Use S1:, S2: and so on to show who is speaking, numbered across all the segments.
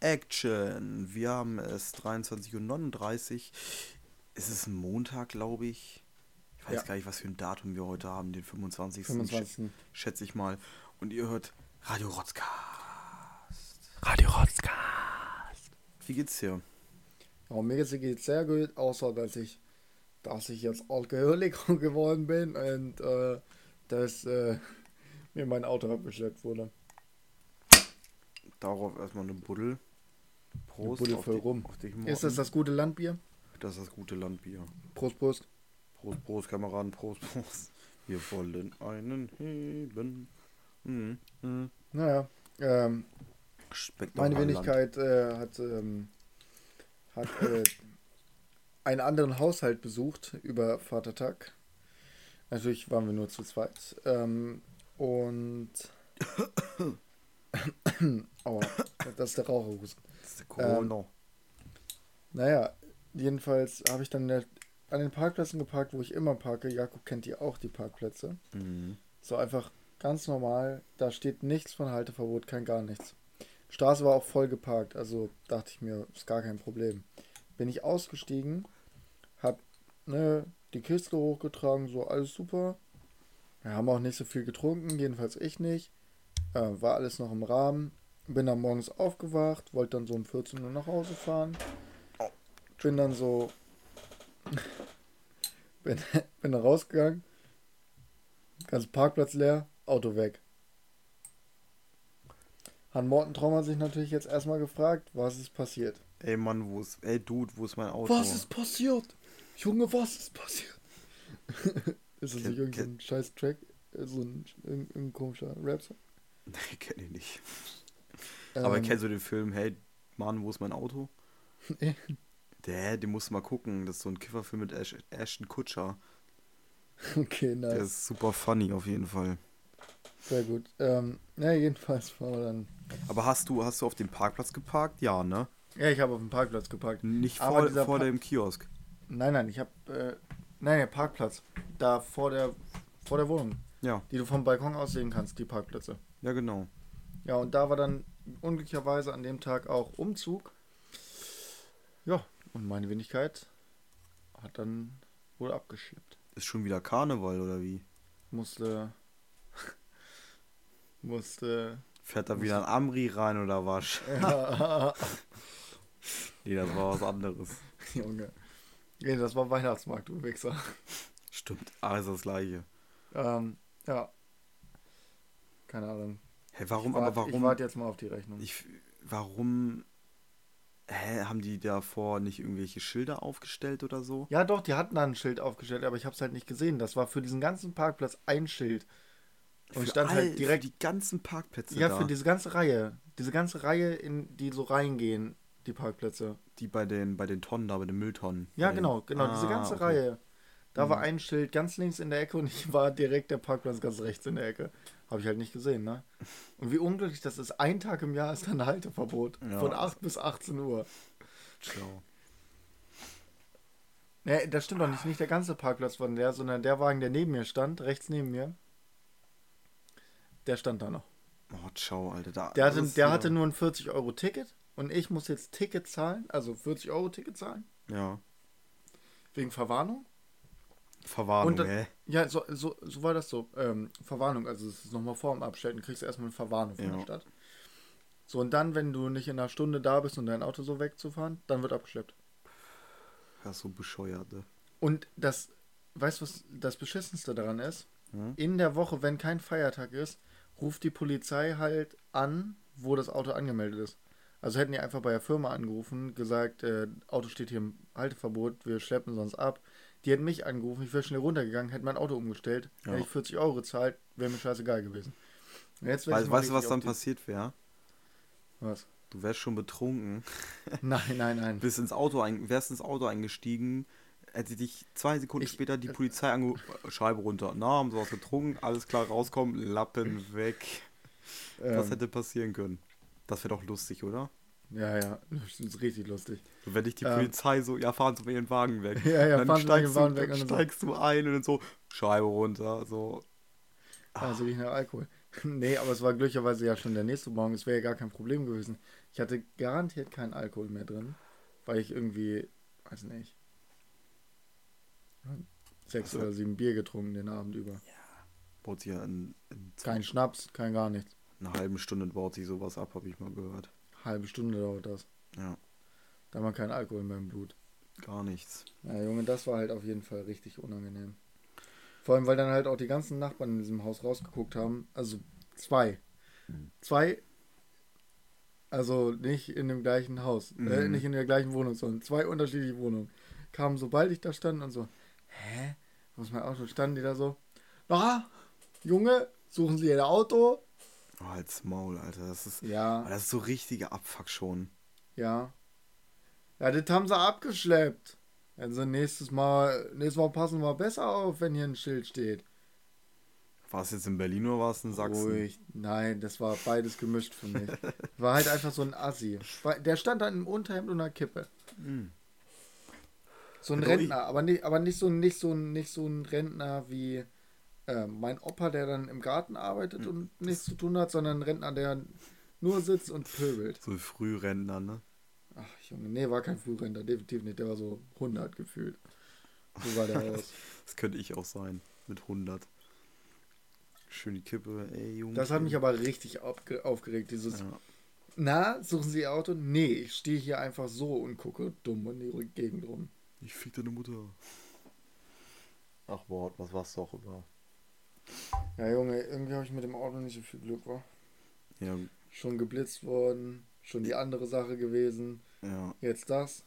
S1: Action. Wir haben es 23.39 Uhr. Es ist Montag, glaube ich. Ich weiß
S2: Ja.
S1: gar nicht, was für ein Datum wir heute haben, den 25.
S2: 25..
S1: schä- Schätze ich mal. Und ihr hört Radio Rotzcast.
S2: Radio Rotzka.
S1: Wie geht's dir?
S2: Ja, mir geht's sehr gut, außer dass ich, dass ich jetzt Alkoholiker geworden bin und äh, dass äh, mir mein Auto abgeschleppt wurde.
S1: Darauf erstmal eine Buddel. Prost.
S2: Buddel
S1: auf
S2: voll
S1: die-
S2: rum.
S1: Auf dich,
S2: Ist das das gute Landbier?
S1: das ist das gute Landbier.
S2: Prost, Prost.
S1: Prost, Prost, Kameraden, Prost, Prost. Wir wollen einen heben. Mhm. Mhm.
S2: Naja, ähm, meine. Wenigkeit äh, hat, ähm, hat äh, einen anderen Haushalt besucht über Vatertag. Natürlich waren wir nur zu zweit. Ähm, und. Aua, das ist der Raucherhusten.
S1: Das ist der Corona.
S2: Ähm, Naja, jedenfalls habe ich dann der, an den Parkplätzen geparkt, wo ich immer parke. Jakob kennt die auch, die Parkplätze.
S1: Mhm.
S2: So einfach ganz normal. Da steht nichts von Halteverbot, kein gar nichts. Straße war auch voll geparkt, also dachte ich mir, ist gar kein Problem. Bin ich ausgestiegen, hab ne, die Kiste hochgetragen, so alles super. Wir haben auch nicht so viel getrunken, jedenfalls ich nicht. Äh, war alles noch im Rahmen. Bin dann morgens aufgewacht, wollte dann so um 14 Uhr nach Hause fahren. Bin dann so. bin, bin dann rausgegangen. Ganz Parkplatz leer, Auto weg. Han Mortentraum hat sich natürlich jetzt erstmal gefragt, was ist passiert.
S1: Ey Mann, wo ist. Ey Dude, wo ist mein Auto?
S2: Was ist passiert? Junge, was ist passiert? ist das nicht irgendein scheiß Track? Äh, So ein, ein, ein komischer Rap-Song?
S1: Nee, kenn ich nicht. Aber
S2: Ähm,
S1: kennst du den Film, hey Mann, wo ist mein Auto?
S2: Nee.
S1: Der, den musst du mal gucken. Das ist so ein Kifferfilm mit Ash Ashton Kutscher.
S2: Okay,
S1: Der
S2: nice.
S1: ist super funny auf jeden Fall.
S2: Sehr gut. Ähm, ja, jedenfalls fahren wir dann.
S1: Aber hast du, hast du auf dem Parkplatz geparkt? Ja, ne?
S2: Ja, ich habe auf dem Parkplatz geparkt.
S1: Nicht vor, vor
S2: Pa-
S1: dem Kiosk.
S2: Nein, nein, ich habe. Äh, nein, der Parkplatz. Da vor der, vor der Wohnung.
S1: Ja,
S2: Die du vom Balkon aus sehen kannst, die Parkplätze.
S1: ja genau.
S2: Ja, und da war dann unglücklicherweise an dem Tag auch Umzug. Ja, und meine Wenigkeit hat dann wohl abgeschleppt.
S1: Ist schon wieder Karneval oder wie?
S2: Musste. musste.
S1: Fährt da wieder ein Amri rein oder was?
S2: Ja,
S1: Nee, das war was anderes.
S2: Junge. Nee, das war Weihnachtsmarkt, du Wichser.
S1: Stimmt, alles das gleiche.
S2: Ähm, ja. Keine Ahnung.
S1: Hä, warum,
S2: ich wart-
S1: aber warum?
S2: Ich warte jetzt mal auf die Rechnung.
S1: Ich, warum hä, haben die davor nicht irgendwelche Schilder aufgestellt oder so?
S2: Ja, doch, die hatten da ein Schild aufgestellt, aber ich habe es halt nicht gesehen. Das war für diesen ganzen Parkplatz ein Schild. Und
S1: Für
S2: stand
S1: all-
S2: halt direkt.
S1: die ganzen Parkplätze
S2: Ja,
S1: da,
S2: für diese ganze Reihe. Diese ganze Reihe, in die so reingehen, die Parkplätze.
S1: die bei den bei den Tonnen da, bei den Mülltonnen.
S2: Ja, genau, genau, diese
S1: Ah,
S2: ganze
S1: okay.
S2: Reihe. Da war
S1: Mhm.
S2: ein Schild ganz links in der Ecke und ich war direkt der Parkplatz ganz rechts in der Ecke. Habe ich halt nicht gesehen, ne? Und wie unglücklich das ist. Ein Tag im Jahr ist dann Halteverbot.
S1: Ja.
S2: Von 8 bis 18 Uhr.
S1: Schlau.
S2: Ne, das stimmt doch nicht. Nicht der ganze Parkplatz von der, sondern der Wagen, der neben mir stand, rechts neben mir, der stand da noch.
S1: Oh, ciao, Alter. Da,
S2: Der hatte, der hatte nur ein 40-Euro-Ticket und ich muss jetzt Ticket zahlen, also 40-Euro-Ticket zahlen,
S1: Ja.
S2: wegen Verwarnung.
S1: Verwarnung,
S2: dann-? Ja, so, so, so war das so. Ähm, Verwarnung, also es ist nochmal vor dem Abstellen, kriegst du erstmal eine Verwarnung von
S1: Ja.
S2: der Stadt. So, und dann, wenn du nicht in einer Stunde da bist und dein Auto so wegzufahren, dann wird abgeschleppt.
S1: Ja, so bescheuert, ne?
S2: Und das, weißt du, was das Beschissenste daran ist?
S1: Hm?
S2: In der Woche, wenn kein Feiertag ist, ruft die Polizei halt an, wo das Auto angemeldet ist. Also hätten die einfach bei der Firma angerufen, gesagt, äh, Auto steht hier im Halteverbot, wir schleppen sonst ab. Die hätten mich angerufen, ich wäre schnell runtergegangen, hätte mein Auto umgestellt,
S1: Ja.
S2: hätte ich 40 Euro gezahlt, wäre mir scheißegal gewesen. Und Jetzt
S1: Weißt, du, was dann passiert wäre?
S2: Was?
S1: Du wärst schon betrunken,
S2: Nein, nein, nein.
S1: bist ins Auto ein, wärst ins Auto eingestiegen, hätte dich zwei Sekunden
S2: Ich-
S1: später die Polizei ange Scheibe runter. Na, haben sie was getrunken, alles klar, rauskommen, Lappen weg. Das
S2: Ähm,
S1: hätte passieren können. Das wäre doch lustig, oder?
S2: Ja, ja, das ist richtig lustig.
S1: So, wenn dich die
S2: Ähm.
S1: Polizei so, ja, fahren Sie mal Ihren Wagen weg.
S2: Ja, ja,
S1: dann
S2: fahren Sie
S1: steigst,
S2: Ihren Wagen
S1: du,
S2: weg
S1: dann
S2: und dann so.
S1: steigst du ein und dann so, Scheibe runter, so.
S2: Also ich nach Alkohol. nee, aber es war glücklicherweise ja schon der nächste Morgen. Es wäre ja gar kein Problem gewesen. Ich hatte garantiert keinen Alkohol mehr drin, weil ich irgendwie, weiß nicht, sechs
S1: Also-
S2: oder sieben Bier getrunken den Abend über.
S1: Baut sich ja in, in
S2: Kein Schnaps, kein gar nichts.
S1: einer halben Stunde baut sich sowas ab, habe ich mal gehört.
S2: Halbe Stunde dauert das.
S1: Ja,
S2: Da wir keinen Alkohol mehr im Blut.
S1: gar nichts.
S2: Ja, Junge, das war halt auf jeden Fall richtig unangenehm. Vor allem, weil dann halt auch die ganzen Nachbarn in diesem Haus rausgeguckt haben. Also zwei. Zwei, also nicht in dem gleichen Haus, äh,
S1: Mhm.
S2: nicht in der gleichen Wohnung, sondern zwei unterschiedliche Wohnungen. Kamen, sobald ich da stand und so, hä? Wo ist mein Auto? Standen die da so, na, Junge, suchen Sie Ihr Auto?
S1: Oh, als Maul, Alter. Das ist,
S2: Ja,
S1: das ist so richtiger Abfuck schon.
S2: ja. Ja, das haben sie abgeschleppt. Also nächstes Mal, nächstes Mal passen wir besser auf, wenn hier ein Schild steht.
S1: War es jetzt in Berlin oder war es in Sachsen?
S2: Ruhig. Nein, das war beides gemischt für mich. War halt einfach so ein Assi. Der stand dann im Unterhemd und einer Kippe.
S1: Hm.
S2: So ein Rentner, aber nicht, aber nicht so, nicht so, ein- nicht so ein Rentner wie äh, mein Opa, der dann im Garten arbeitet
S1: Hm,
S2: und nichts zu tun hat, sondern ein Rentner, der nur sitzt und pöbelt.
S1: So Frührentner, ne?
S2: Ach Junge, nee, war kein Frührentner, definitiv nicht. Der war so 100 gefühlt. So war der aus.
S1: Das könnte ich auch sein. Mit 100. Schön die Kippe, ey, Junge.
S2: Das hat mich aber richtig aufge aufgeregt, dieses
S1: Ja.
S2: Na, suchen Sie Ihr Auto? Nee, ich stehe hier einfach so und gucke dumm in die Gegend rum.
S1: Ich fick deine Mutter. Ach Wort, was war's doch über.
S2: Ja, Junge, irgendwie habe ich mit dem Auto nicht so viel Glück, war.
S1: Ja,
S2: Schon geblitzt worden, schon die andere Sache gewesen,
S1: ja.
S2: jetzt das.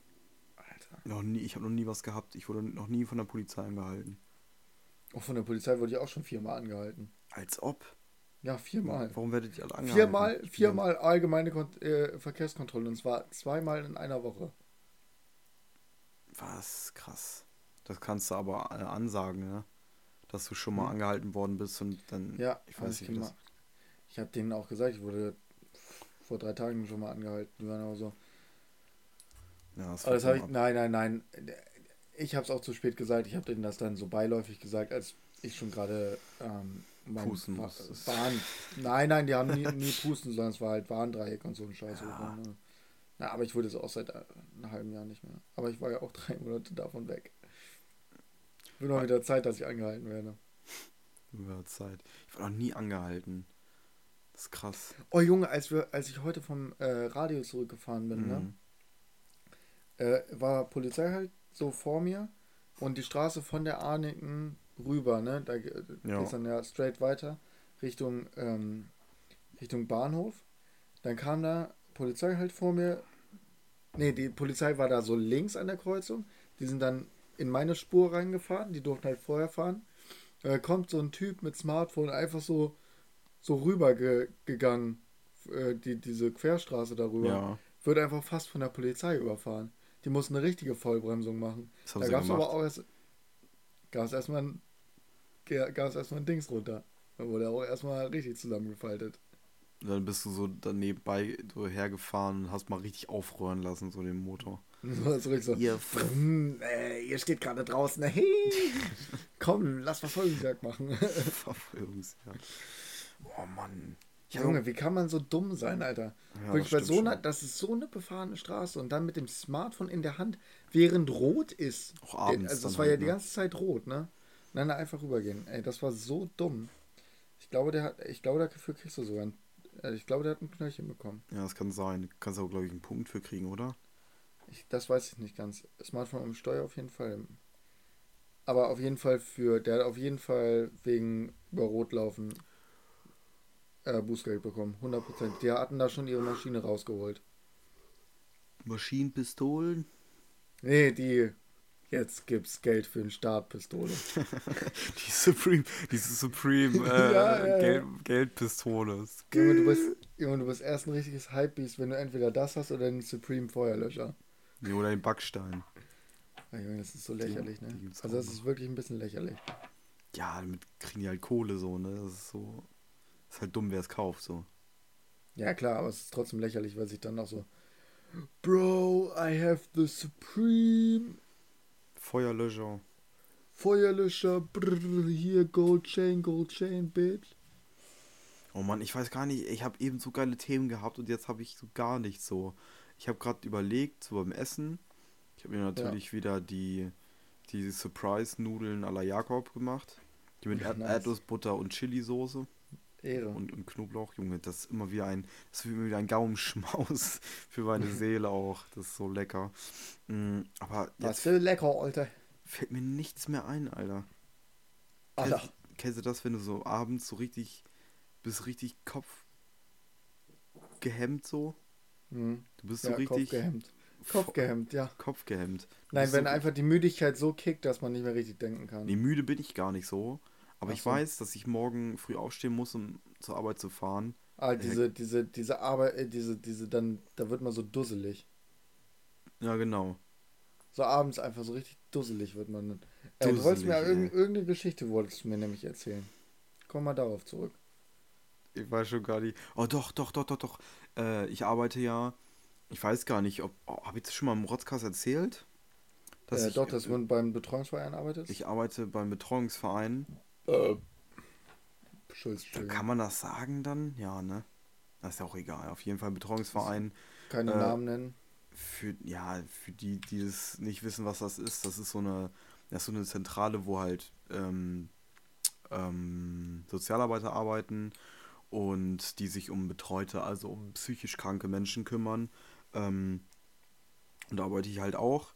S2: Alter.
S1: Noch nie, ich habe noch nie was gehabt. Ich wurde noch nie von der Polizei angehalten.
S2: Auch von der Polizei wurde ich auch schon viermal angehalten.
S1: Als ob.
S2: Ja, viermal.
S1: Warum werdet ihr alle angehalten?
S2: Viermal, viermal allgemeine Kon äh, Verkehrskontrolle und zwar zweimal in einer Woche.
S1: Was? Krass. Das kannst du aber äh, ansagen, ne? Dass du schon mal
S2: Hm.
S1: angehalten worden bist und dann.
S2: Ja,
S1: ich weiß nicht,
S2: gemacht. Ich habe denen auch gesagt, ich wurde vor drei Tagen schon mal angehalten. Die waren auch so.
S1: Ja, das
S2: Aber das ich. Nein, nein, nein. Ich habe es auch zu spät gesagt. Ich habe denen das dann so beiläufig gesagt, als ich schon gerade ähm, mein
S1: Pusten
S2: Wa-
S1: musstest.
S2: Warn. Nein, nein, die haben nie, nie pusten, sondern es war halt Warndreieck und so ein Scheiß.
S1: Ja.
S2: Ne? Na, aber ich wurde es auch seit äh, einem halben Jahr nicht mehr. Aber ich war ja auch drei Monate davon weg. Wird mal wieder Zeit, dass ich angehalten werde.
S1: Über Zeit. Ich war noch nie angehalten. Das ist krass.
S2: Oh Junge, als wir, als ich heute vom äh, Radio zurückgefahren bin, ne?
S1: Mhm.
S2: äh, war Polizei halt so vor mir und die Straße von der Arniken rüber, ne? Da ge-
S1: Ja.
S2: geht's dann ja straight weiter Richtung, ähm, Richtung Bahnhof. Dann kam da Polizei halt vor mir. Ne, die Polizei war da so links an der Kreuzung. Die sind dann in meine Spur reingefahren. Die durften halt vorher fahren. Da kommt so ein Typ mit Smartphone einfach so, so rüber ge gegangen. Äh, die, diese Querstraße darüber
S1: Ja,
S2: wird einfach fast von der Polizei überfahren. Die mussten eine richtige Vollbremsung machen.
S1: das
S2: Da gab es aber auch erst. Gab es erstmal ein, gab es erstmal ein Dings runter. Da wurde auch erstmal richtig zusammengefaltet.
S1: Dann bist du so dann nebenbei so hergefahren und hast mal richtig aufrühren lassen, so den Motor.
S2: So, so.
S1: Ihr
S2: äh, ihr steht gerade draußen. Hey, komm, lass Verfolgungsjagd machen.
S1: Verfolgungsjagd. Oh Mann. Ja,
S2: Junge, wie kann man so dumm sein, Alter?
S1: Ja,
S2: Wirklich,
S1: das
S2: so
S1: schon.
S2: das ist so eine befahrene Straße und dann mit dem Smartphone in der Hand, während rot ist.
S1: Auch abends
S2: Also, das war
S1: halt,
S2: ja die
S1: ne?
S2: ganze Zeit rot, ne? Dann da einfach rübergehen. Ey, das war so dumm. Ich glaube, der hat, ich glaube, dafür kriegst du sogar ein, äh, ich glaube, der hat ein Knöllchen bekommen.
S1: Ja, das kann sein. Du kannst auch, glaube ich, einen Punkt für kriegen, oder?
S2: Ich, das weiß ich nicht ganz. Smartphone am Steuer auf jeden Fall. Aber auf jeden Fall für, der hat auf jeden Fall wegen über Rot laufen äh, Bußgeld bekommen. 100%. Die hatten da schon ihre Maschine rausgeholt.
S1: Maschinenpistolen?
S2: Nee, die. Jetzt gibt's Geld für eine Startpistole.
S1: Die Supreme, diese Supreme äh,
S2: Ja, ja, ja.
S1: Geld, Geldpistole.
S2: Junge, du bist, Junge, du bist erst ein richtiges Hypebeast, wenn du entweder das hast oder den Supreme Feuerlöscher.
S1: Nee, oder den Backstein.
S2: Junge, das ist so lächerlich,
S1: die
S2: ne? Also das
S1: noch.
S2: ist wirklich ein bisschen lächerlich.
S1: Ja, damit kriegen die halt Kohle so, ne? Das ist so. Ist halt dumm, wer es kauft, so.
S2: Ja klar, aber es ist trotzdem lächerlich, weil sich dann auch so Bro, I have the Supreme
S1: Feuerlöscher.
S2: Feuerlöscher, brrr, hier Gold Chain, Gold Chain, bitch.
S1: Oh Mann, ich weiß gar nicht, ich habe eben so geile Themen gehabt und jetzt habe ich so gar nichts so. Ich habe gerade überlegt, so beim Essen. Ich habe mir natürlich wieder die, die Surprise-Nudeln à la Jakob gemacht. Die mit
S2: Ja,
S1: Erd
S2: nice.
S1: Erdnussbutter und Chili-Soße
S2: Ehre.
S1: und, und Knoblauch. Junge, das ist immer wieder ein, das ist immer wieder ein Gaumenschmaus für meine Seele auch. Das ist so lecker. Mm, aber
S2: Was für lecker, Alter.
S1: fällt mir nichts mehr ein, Alter.
S2: Alter.
S1: Kennst, kennst du das, wenn du so abends so richtig, bist richtig Kopf gehemmt so?
S2: Mhm.
S1: Du bist
S2: Ja,
S1: so richtig
S2: Kopfgehemmt. Kopfgehemmt, ja.
S1: Kopfgehemmt. Du
S2: Nein, wenn
S1: so,
S2: einfach die Müdigkeit so kickt, dass man nicht mehr richtig denken kann.
S1: Nee, müde bin ich gar nicht so. Aber
S2: Ach
S1: ich
S2: so.
S1: weiß, dass ich morgen früh aufstehen muss, um zur Arbeit zu fahren.
S2: Ah, diese, diese, diese Arbeit, äh, diese, diese, dann, da wird man so dusselig.
S1: Ja, genau.
S2: So abends einfach so richtig dusselig wird man. Äh, du wolltest mir irgend, irgendeine Geschichte wolltest du mir nämlich erzählen. Komm mal darauf zurück.
S1: Ich weiß schon gar nicht. Oh, doch, doch, doch, doch, doch. Äh, ich arbeite ja. Ich weiß gar nicht, ob. Oh, Habe ich das schon mal im Rotzkast erzählt? Dass
S2: äh,
S1: ich,
S2: doch, dass du beim Betreuungsverein arbeitest?
S1: ich arbeite beim Betreuungsverein.
S2: äh, Entschuldigung.
S1: kann man das sagen dann? Ja, ne? Das ist ja auch egal. Auf jeden Fall Betreuungsverein.
S2: Keine
S1: äh,
S2: Namen nennen.
S1: Für, ja, für die, die das nicht wissen, was das ist, das ist so eine, das ist so eine Zentrale, wo halt ähm, ähm, Sozialarbeiter arbeiten und die sich um Betreute, also um psychisch kranke Menschen kümmern. Ähm, und da arbeite ich halt auch.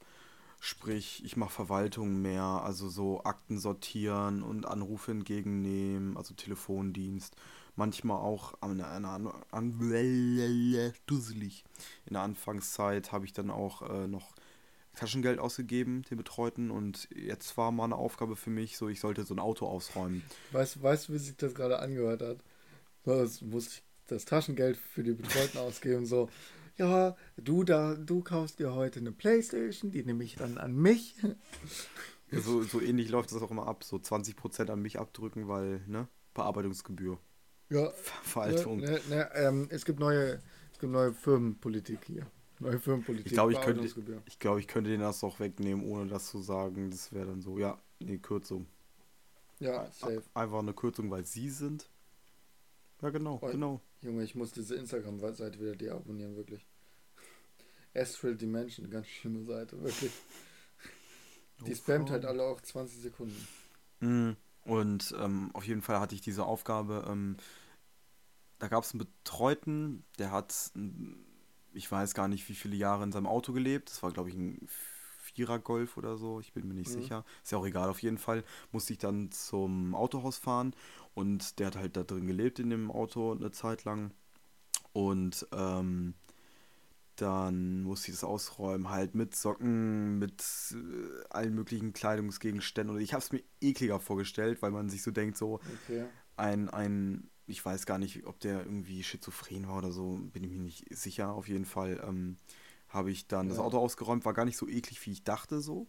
S1: Sprich, ich mache Verwaltung mehr, also so Akten sortieren und Anrufe entgegennehmen, also Telefondienst. Manchmal auch an einer an, an, dusselig. In der Anfangszeit habe ich dann auch äh, noch Taschengeld ausgegeben, den Betreuten. Und jetzt war mal eine Aufgabe für mich, so ich sollte so ein Auto ausräumen.
S2: Weißt du, wie sich das gerade angehört hat? So, es musste ich das Taschengeld für die Betreuten ausgeben. So, ja, du da, du kaufst dir heute eine Playstation, die nehme ich dann an mich.
S1: So, so ähnlich läuft das auch immer ab. So 20% an mich abdrücken, weil, ne? Bearbeitungsgebühr.
S2: Ja,
S1: Ver- Verwaltung.
S2: Ne, ne, ähm, es gibt neue, es gibt neue Firmenpolitik hier. Neue Firmenpolitik.
S1: Ich glaube, ich könnte, ich glaube, ich könnte den das auch wegnehmen, ohne das zu sagen. Das wäre dann so, ja, nee, Kürzung.
S2: Ja, safe.
S1: Einfach eine Kürzung, weil sie sind. Ja, genau,
S2: Oh.
S1: genau.
S2: Junge, ich muss diese Instagram-Seite wieder deabonnieren, wirklich. Astral Dimension, ganz schlimme Seite, wirklich. Die
S1: Oh,
S2: spammt halt alle auch 20 Sekunden.
S1: Mm, Und ähm, auf jeden Fall hatte ich diese Aufgabe. Ähm, da gab es einen Betreuten, der hat, ich weiß gar nicht, wie viele Jahre in seinem Auto gelebt. Das war, glaube ich, ein Vierer-Golf oder so. Ich bin mir nicht
S2: Mhm.
S1: sicher. Ist ja auch egal. Auf jeden Fall musste ich dann zum Autohaus fahren und der hat halt da drin gelebt in dem Auto eine Zeit lang. Und ähm, dann musste ich das ausräumen, halt mit Socken, mit äh, allen möglichen Kleidungsgegenständen. Und ich habe es mir ekliger vorgestellt, weil man sich so denkt, so
S2: Okay.
S1: ein, ein, ich weiß gar nicht, ob der irgendwie schizophren war oder so, bin ich mir nicht sicher. Auf jeden Fall ähm, habe ich dann das
S2: Ja.
S1: Auto ausgeräumt, war gar nicht so eklig, wie ich dachte so.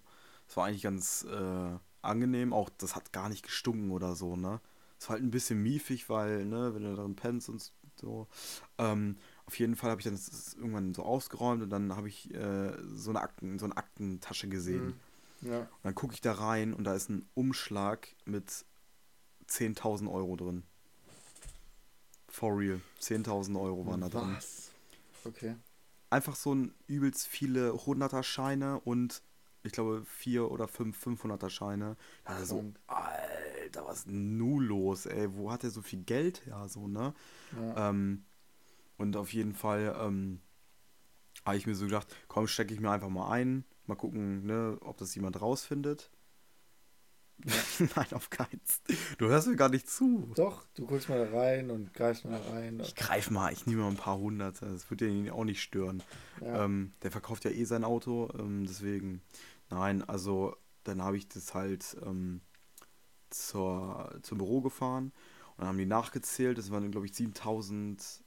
S1: Es war eigentlich ganz äh, angenehm, auch das hat gar nicht gestunken oder so, ne. War halt ein bisschen miefig, weil, ne, wenn du darin pennst und so. Ähm, auf jeden Fall habe ich dann das irgendwann so ausgeräumt und dann habe ich äh, so eine Akten, so eine Aktentasche gesehen.
S2: Mhm. Ja.
S1: Und dann gucke ich da rein und da ist ein Umschlag mit 10.000 Euro drin. For real. 10.000 Euro waren da drin.
S2: Was? Okay.
S1: Einfach so ein übelst viele 100er Scheine und ich glaube vier oder fünf 500er Scheine. Ja, so,
S2: Krank.
S1: Alter, was nun los, ey? Wo hat er so viel Geld her, so, ne?
S2: Ja.
S1: Ähm, und auf jeden Fall ähm, habe ich mir so gedacht, komm, stecke ich mir einfach mal ein, mal gucken, ne, ob das jemand rausfindet. Nein, auf keins. Du hörst mir gar nicht zu.
S2: Doch, du guckst mal da rein und greifst mal da rein.
S1: Ich greif mal, ich nehme mal ein paar Hunderte. Das wird den auch nicht stören.
S2: Ja.
S1: Ähm, der verkauft ja eh sein Auto, ähm, deswegen. Nein, also dann habe ich das halt ähm, zur, zum Büro gefahren und dann haben die nachgezählt. Das waren, glaube ich, 7000,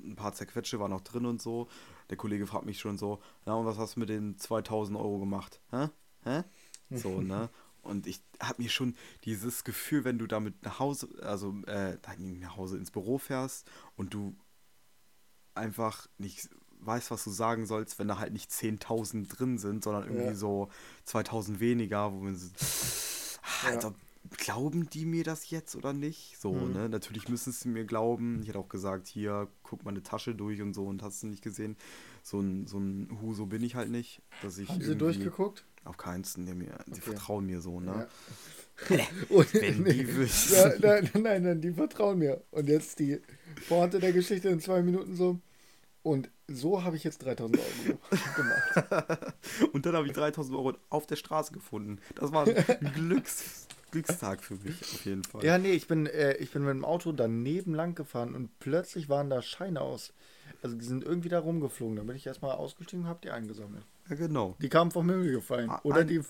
S1: ein paar zerquetsche waren noch drin und so. Der Kollege fragt mich schon so, na und was hast du mit den 2000 Euro gemacht? Hä? Hä? So, ne? Und ich habe mir schon dieses Gefühl, wenn du damit nach Hause, also äh, nach Hause ins Büro fährst und du einfach nicht weißt, was du sagen sollst, wenn da halt nicht 10.000 drin sind, sondern irgendwie
S2: Ja.
S1: so 2.000 weniger, wo man so, als
S2: Ja.
S1: ob glauben die mir das jetzt oder nicht? So,
S2: Mhm.
S1: ne? Natürlich müssen sie mir glauben. Ich hätte auch gesagt, hier, guck meine Tasche durch und so und hast du nicht gesehen. So ein, so ein Huso bin ich halt nicht. Dass ich
S2: Haben sie durchgeguckt?
S1: Auf keinen die, mir, die
S2: Okay.
S1: vertrauen mir so, ne?
S2: Ja. Und,
S1: Wenn die
S2: nee,
S1: wüssten.
S2: ja, nein, nein, nein, die vertrauen mir. Und jetzt die Pointe der Geschichte in zwei Minuten so. Und so habe ich jetzt 3000 Euro gemacht.
S1: Und dann habe ich 3000 Euro auf der Straße gefunden. Das war ein Glücks, Glückstag für mich, auf jeden Fall.
S2: Ja, nee, ich bin, äh, ich bin mit dem Auto daneben lang gefahren und plötzlich waren da Scheine aus. Also die sind irgendwie da rumgeflogen. Da bin ich erstmal ausgestiegen und habe die eingesammelt.
S1: Ja, genau.
S2: Die kamen vom Himmel gefallen.
S1: Ah,
S2: Oder
S1: ein-
S2: die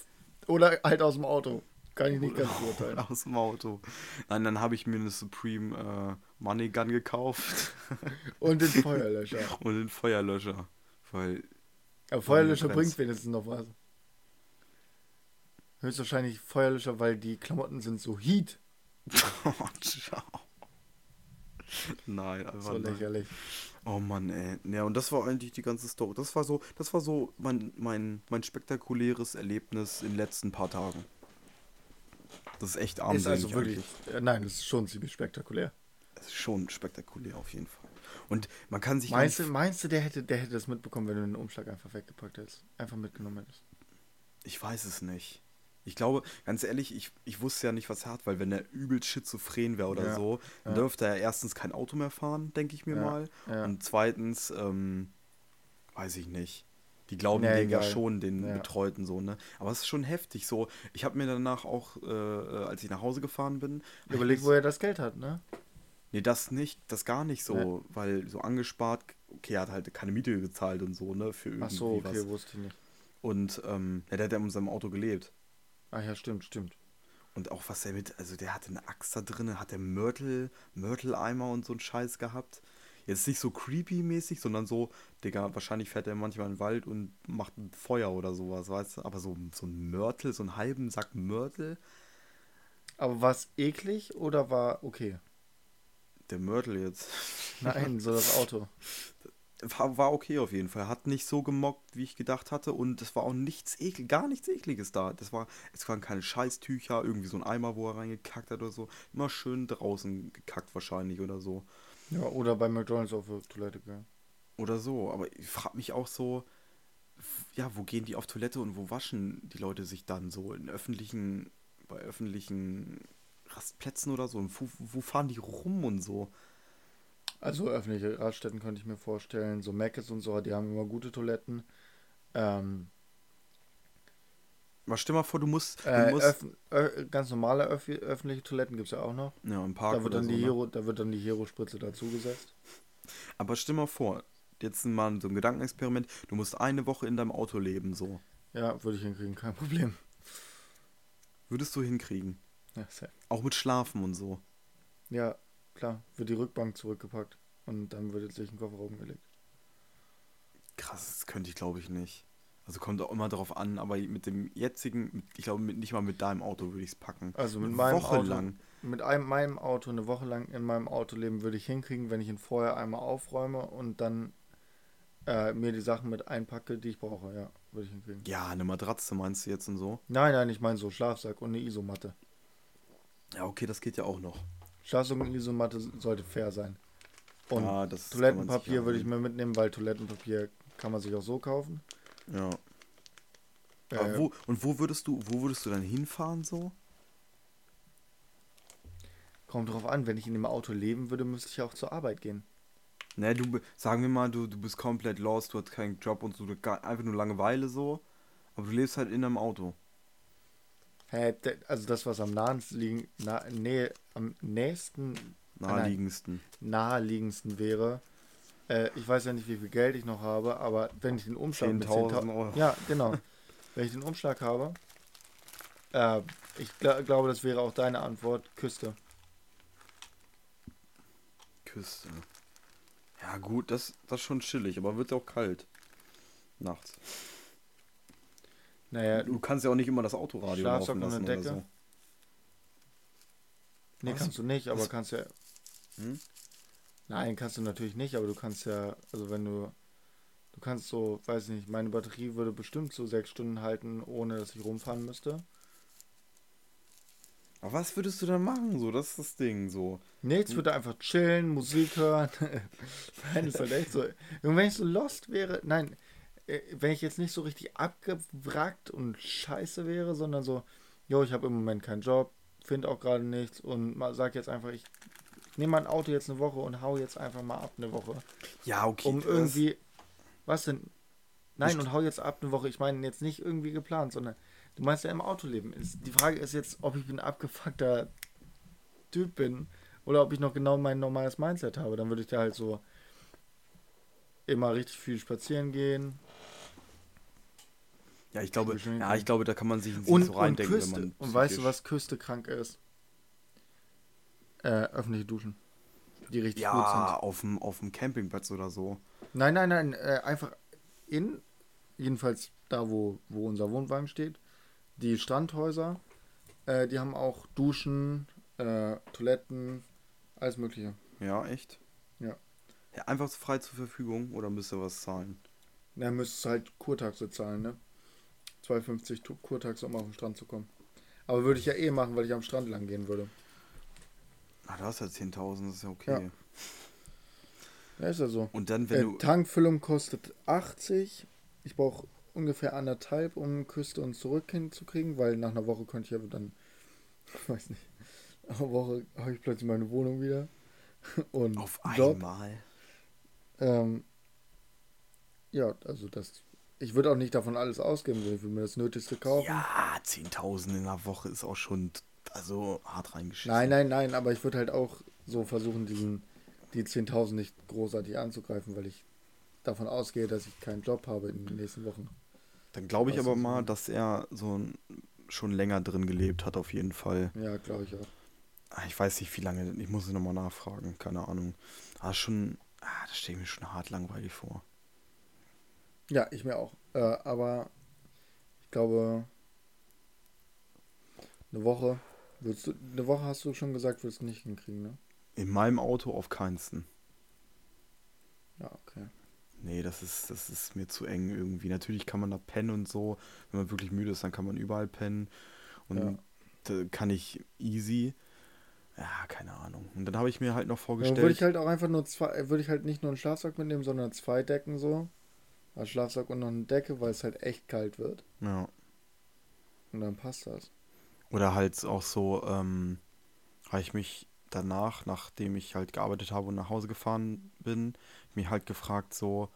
S2: oder halt aus dem Auto. Kann ich nicht ganz beurteilen.
S1: Aus dem Auto. Nein, dann habe ich mir eine Supreme äh, Money Gun gekauft
S2: Und den Feuerlöscher.
S1: und den Feuerlöscher. Weil,
S2: Aber Feuerlöscher bringt wenigstens noch was. Höchstwahrscheinlich Feuerlöscher, weil die Klamotten sind so Heat.
S1: Nein, einfach
S2: So lächerlich.
S1: Oh Mann, ey. Ja, und das war eigentlich die ganze Story. Das war so, das war so mein, mein, mein spektakuläres Erlebnis in den letzten paar Tagen. Das ist echt
S2: Ist
S1: armselig
S2: also wirklich.
S1: eigentlich.
S2: Ja, nein, das ist schon ziemlich spektakulär.
S1: Das ist schon spektakulär auf jeden Fall. Und man kann sich
S2: Meinst du, meinst du, der hätte, der hätte das mitbekommen, wenn du den Umschlag einfach weggepackt hättest? Einfach mitgenommen hättest.
S1: Ich weiß es nicht. Ich glaube, ganz ehrlich, ich, ich wusste ja nicht, was er hat, weil wenn er übel schizophren wäre oder
S2: Ja,
S1: so, dann
S2: ja.
S1: dürfte er erstens kein Auto mehr fahren, denke ich mir
S2: Ja,
S1: mal. Und zweitens, ähm, weiß ich nicht. Die glauben
S2: Nee,
S1: den ja schon, den. Betreuten so, ne? Aber es ist schon heftig so. Ich habe mir danach auch, äh, äh, als ich nach Hause gefahren bin, hab ich
S2: Überleg,
S1: mir
S2: wo er das Geld hat, ne?
S1: Nee, das nicht, das gar nicht so, weil so angespart, okay, er hat halt keine Miete gezahlt und so, ne, für irgendwie
S2: Ach so, okay,
S1: was.
S2: wusste ich nicht.
S1: Und ähm, ja, der hat ja in seinem Auto gelebt.
S2: Ah ja, stimmt, stimmt.
S1: Und auch was er mit, also der hatte eine Axt da drin, hat der Mörtel, Mörteleimer und so ein Scheiß gehabt. Jetzt nicht so creepy-mäßig, sondern so, Digga, wahrscheinlich fährt er manchmal in den Wald und macht ein Feuer oder sowas, weißt du? Aber so, so ein Mörtel, so einen halben Sack Mörtel,
S2: Aber war es eklig oder war okay?
S1: der Mörtel jetzt,
S2: Nein, so das Auto.
S1: war, war okay auf jeden Fall. Hat nicht so gemockt, wie ich gedacht hatte. Und es war auch nichts eklig, gar nichts ekliges da. Das war, es waren keine Scheißtücher, irgendwie so ein Eimer, wo er reingekackt hat oder so. Immer schön draußen gekackt wahrscheinlich oder so.
S2: Ja, oder bei McDonalds auf die Toilette gegangen.
S1: Oder so. Aber ich frage mich auch so, ja, wo gehen die auf Toilette und wo waschen die Leute sich dann so? In öffentlichen, bei öffentlichen Rastplätzen oder so? Und wo, wo fahren die rum und so?
S2: Also öffentliche Raststätten könnte ich mir vorstellen. So Mc's und so, die haben immer gute Toiletten. Ähm,
S1: Aber stell mal vor, du musst, du
S2: äh,
S1: musst
S2: ganz normale öff öffentliche Toiletten gibt es ja auch noch.
S1: ja, im Park
S2: Da wird, dann
S1: so,
S2: die
S1: ne?
S2: Hero, da wird dann die Hero-Spritze dazugesetzt.
S1: Aber stell mal vor, jetzt mal so ein Gedankenexperiment, du musst eine Woche in deinem Auto leben, so.
S2: Ja, würde ich hinkriegen, kein Problem.
S1: Würdest du hinkriegen?
S2: Ja, safe.
S1: Auch mit Schlafen und so.
S2: ja klar, wird die Rückbank zurückgepackt und dann wird jetzt sich ein Kofferraum gelegt.
S1: Krass, das könnte ich glaube ich nicht. Also kommt auch immer darauf an, aber mit dem jetzigen, ich glaube nicht mal mit deinem Auto würde ich es packen.
S2: Also mit
S1: Eine
S2: meinem
S1: Woche
S2: Auto,
S1: lang.
S2: mit einem, meinem Auto eine Woche lang in meinem Auto leben würde ich hinkriegen, wenn ich ihn vorher einmal aufräume und dann äh, mir die Sachen mit einpacke, die ich brauche. Ja, würde ich hinkriegen.
S1: Ja, eine Matratze meinst du jetzt und so?
S2: Nein, nein, ich meine so Schlafsack und eine Isomatte.
S1: Ja, okay, das geht ja auch noch.
S2: Schlafsack und Isomatte sollte fair sein. Und
S1: ja,
S2: Toilettenpapier würde ich mir mitnehmen, weil Toilettenpapier kann man sich auch so kaufen.
S1: Ja.
S2: Äh,
S1: wo, und wo würdest du, wo würdest du dann hinfahren so?
S2: Kommt drauf an, wenn ich in dem Auto leben würde, müsste ich auch zur Arbeit gehen.
S1: Ne, du, sagen wir mal, du, du bist komplett lost, du hast keinen Job und so, du einfach nur Langeweile so. Aber du lebst halt in einem Auto.
S2: Also das, was am nahesten liegen, na, nee, am nächsten, nein.
S1: Naheliegendsten.
S2: naheliegendsten wäre, äh, ich weiß ja nicht, wie viel Geld ich noch habe, aber wenn ich den Umschlag mit
S1: 10.000
S2: 10.000
S1: Euro.
S2: Ja, genau. wenn ich den Umschlag habe, äh, ich gl glaube, das wäre auch deine Antwort, Küste.
S1: Küste. Ja, gut, das, das ist schon chillig, aber wird auch kalt. Nachts.
S2: Naja,
S1: Du kannst ja auch nicht immer das Autoradio laufen
S2: und
S1: lassen
S2: eine
S1: oder
S2: Decke?
S1: so.
S2: nee,
S1: Was?
S2: kannst du nicht, aber
S1: Was?
S2: kannst ja,
S1: Hm?
S2: nein, kannst du natürlich nicht, aber du kannst ja, also wenn du, du kannst so, weiß nicht, meine Batterie würde bestimmt so sechs Stunden halten, ohne dass ich rumfahren müsste.
S1: Aber was würdest du dann machen? So, das ist das Ding. So.
S2: Nichts, würde einfach chillen, Musik hören. nein, ist halt echt so. Und wenn ich so lost wäre, nein, wenn ich jetzt nicht so richtig abgewrackt und scheiße wäre, sondern so, jo, ich habe im Moment keinen Job, finde auch gerade nichts und mal sag jetzt einfach, ich nehme mein Auto jetzt eine Woche und hau jetzt einfach mal ab eine Woche.
S1: Ja, okay.
S2: Um irgendwie, was denn? Nein, und hau jetzt ab eine Woche. Ich meine jetzt nicht irgendwie geplant, sondern du meinst ja im Autoleben. Ist, die Frage ist jetzt, ob ich ein abgefuckter Typ bin oder ob ich noch genau mein normales Mindset habe. Dann würde ich da halt so immer richtig viel spazieren gehen.
S1: Ja, ich glaube, ja, ich glaube, da kann man sich
S2: in und, so reindenken, und Küste, wenn man. Und weißt du, was Küste krank ist? Äh, öffentliche Duschen.
S1: Die richtig ja, gut sind. Ja, auf dem, auf dem Campingplatz oder so.
S2: Nein, nein, nein, äh, einfach in, jedenfalls da, wo, wo unser Wohnwagen steht, die Strandhäuser, äh, die haben auch Duschen, äh, Toiletten, alles Mögliche.
S1: Ja, echt?
S2: Ja.
S1: ja. Einfach frei zur Verfügung oder müsst ihr was zahlen?
S2: Na, müsstest du halt Kurtaxe zahlen, ne? 2,50 Kurtaxe, um auf den Strand zu kommen. Aber würde ich ja eh machen, weil ich am Strand lang gehen würde.
S1: Ah, da hast ja 10.000, das ist ja okay. Ja.
S2: ja, ist ja so.
S1: Und dann, wenn äh, du.
S2: Tankfüllung kostet 80. Ich brauche ungefähr anderthalb, um Küste und zurück hinzukriegen, weil nach einer Woche könnte ich ja dann, ich weiß nicht, nach einer Woche habe ich plötzlich meine Wohnung wieder. Und
S1: Auf Job. einmal.
S2: Ähm, ja, also das. Ich würde auch nicht davon alles ausgeben, ich würde mir das Nötigste kaufen.
S1: Ja, 10.000 in einer Woche ist auch schon also hart reingeschissen.
S2: Nein, nein, nein, aber ich würde halt auch so versuchen, diesen, die 10.000 nicht großartig anzugreifen, weil ich davon ausgehe, dass ich keinen Job habe in den nächsten Wochen.
S1: Dann glaube ich aber mal, dass er so schon länger drin gelebt hat, auf jeden Fall.
S2: Ja, glaube ich auch.
S1: Ah, ich weiß nicht, wie lange, ich muss es nochmal nachfragen, keine Ahnung. Ah, schon, ah, das stelle ich mir schon hart langweilig vor.
S2: Ja, ich mir auch. Äh, aber ich glaube, eine Woche Willst du, eine Woche hast du schon gesagt, willst du nicht hinkriegen, ne?
S1: In meinem Auto auf keinsten.
S2: Ja, okay.
S1: Nee, das ist, das ist mir zu eng irgendwie. Natürlich kann man da pennen und so. Wenn man wirklich müde ist, dann kann man überall pennen. Und ja. da kann ich easy. Ja, keine Ahnung. Und dann habe ich mir halt noch vorgestellt. Ja,
S2: würde ich halt auch einfach nur zwei, würde ich halt nicht nur einen Schlafsack mitnehmen, sondern zwei Decken so. Als Schlafsack und noch eine Decke, weil es halt echt kalt wird.
S1: Ja.
S2: Und dann passt das.
S1: Oder halt auch so, ähm, habe ich mich danach, nachdem ich halt gearbeitet habe und nach Hause gefahren bin, mir halt gefragt, so,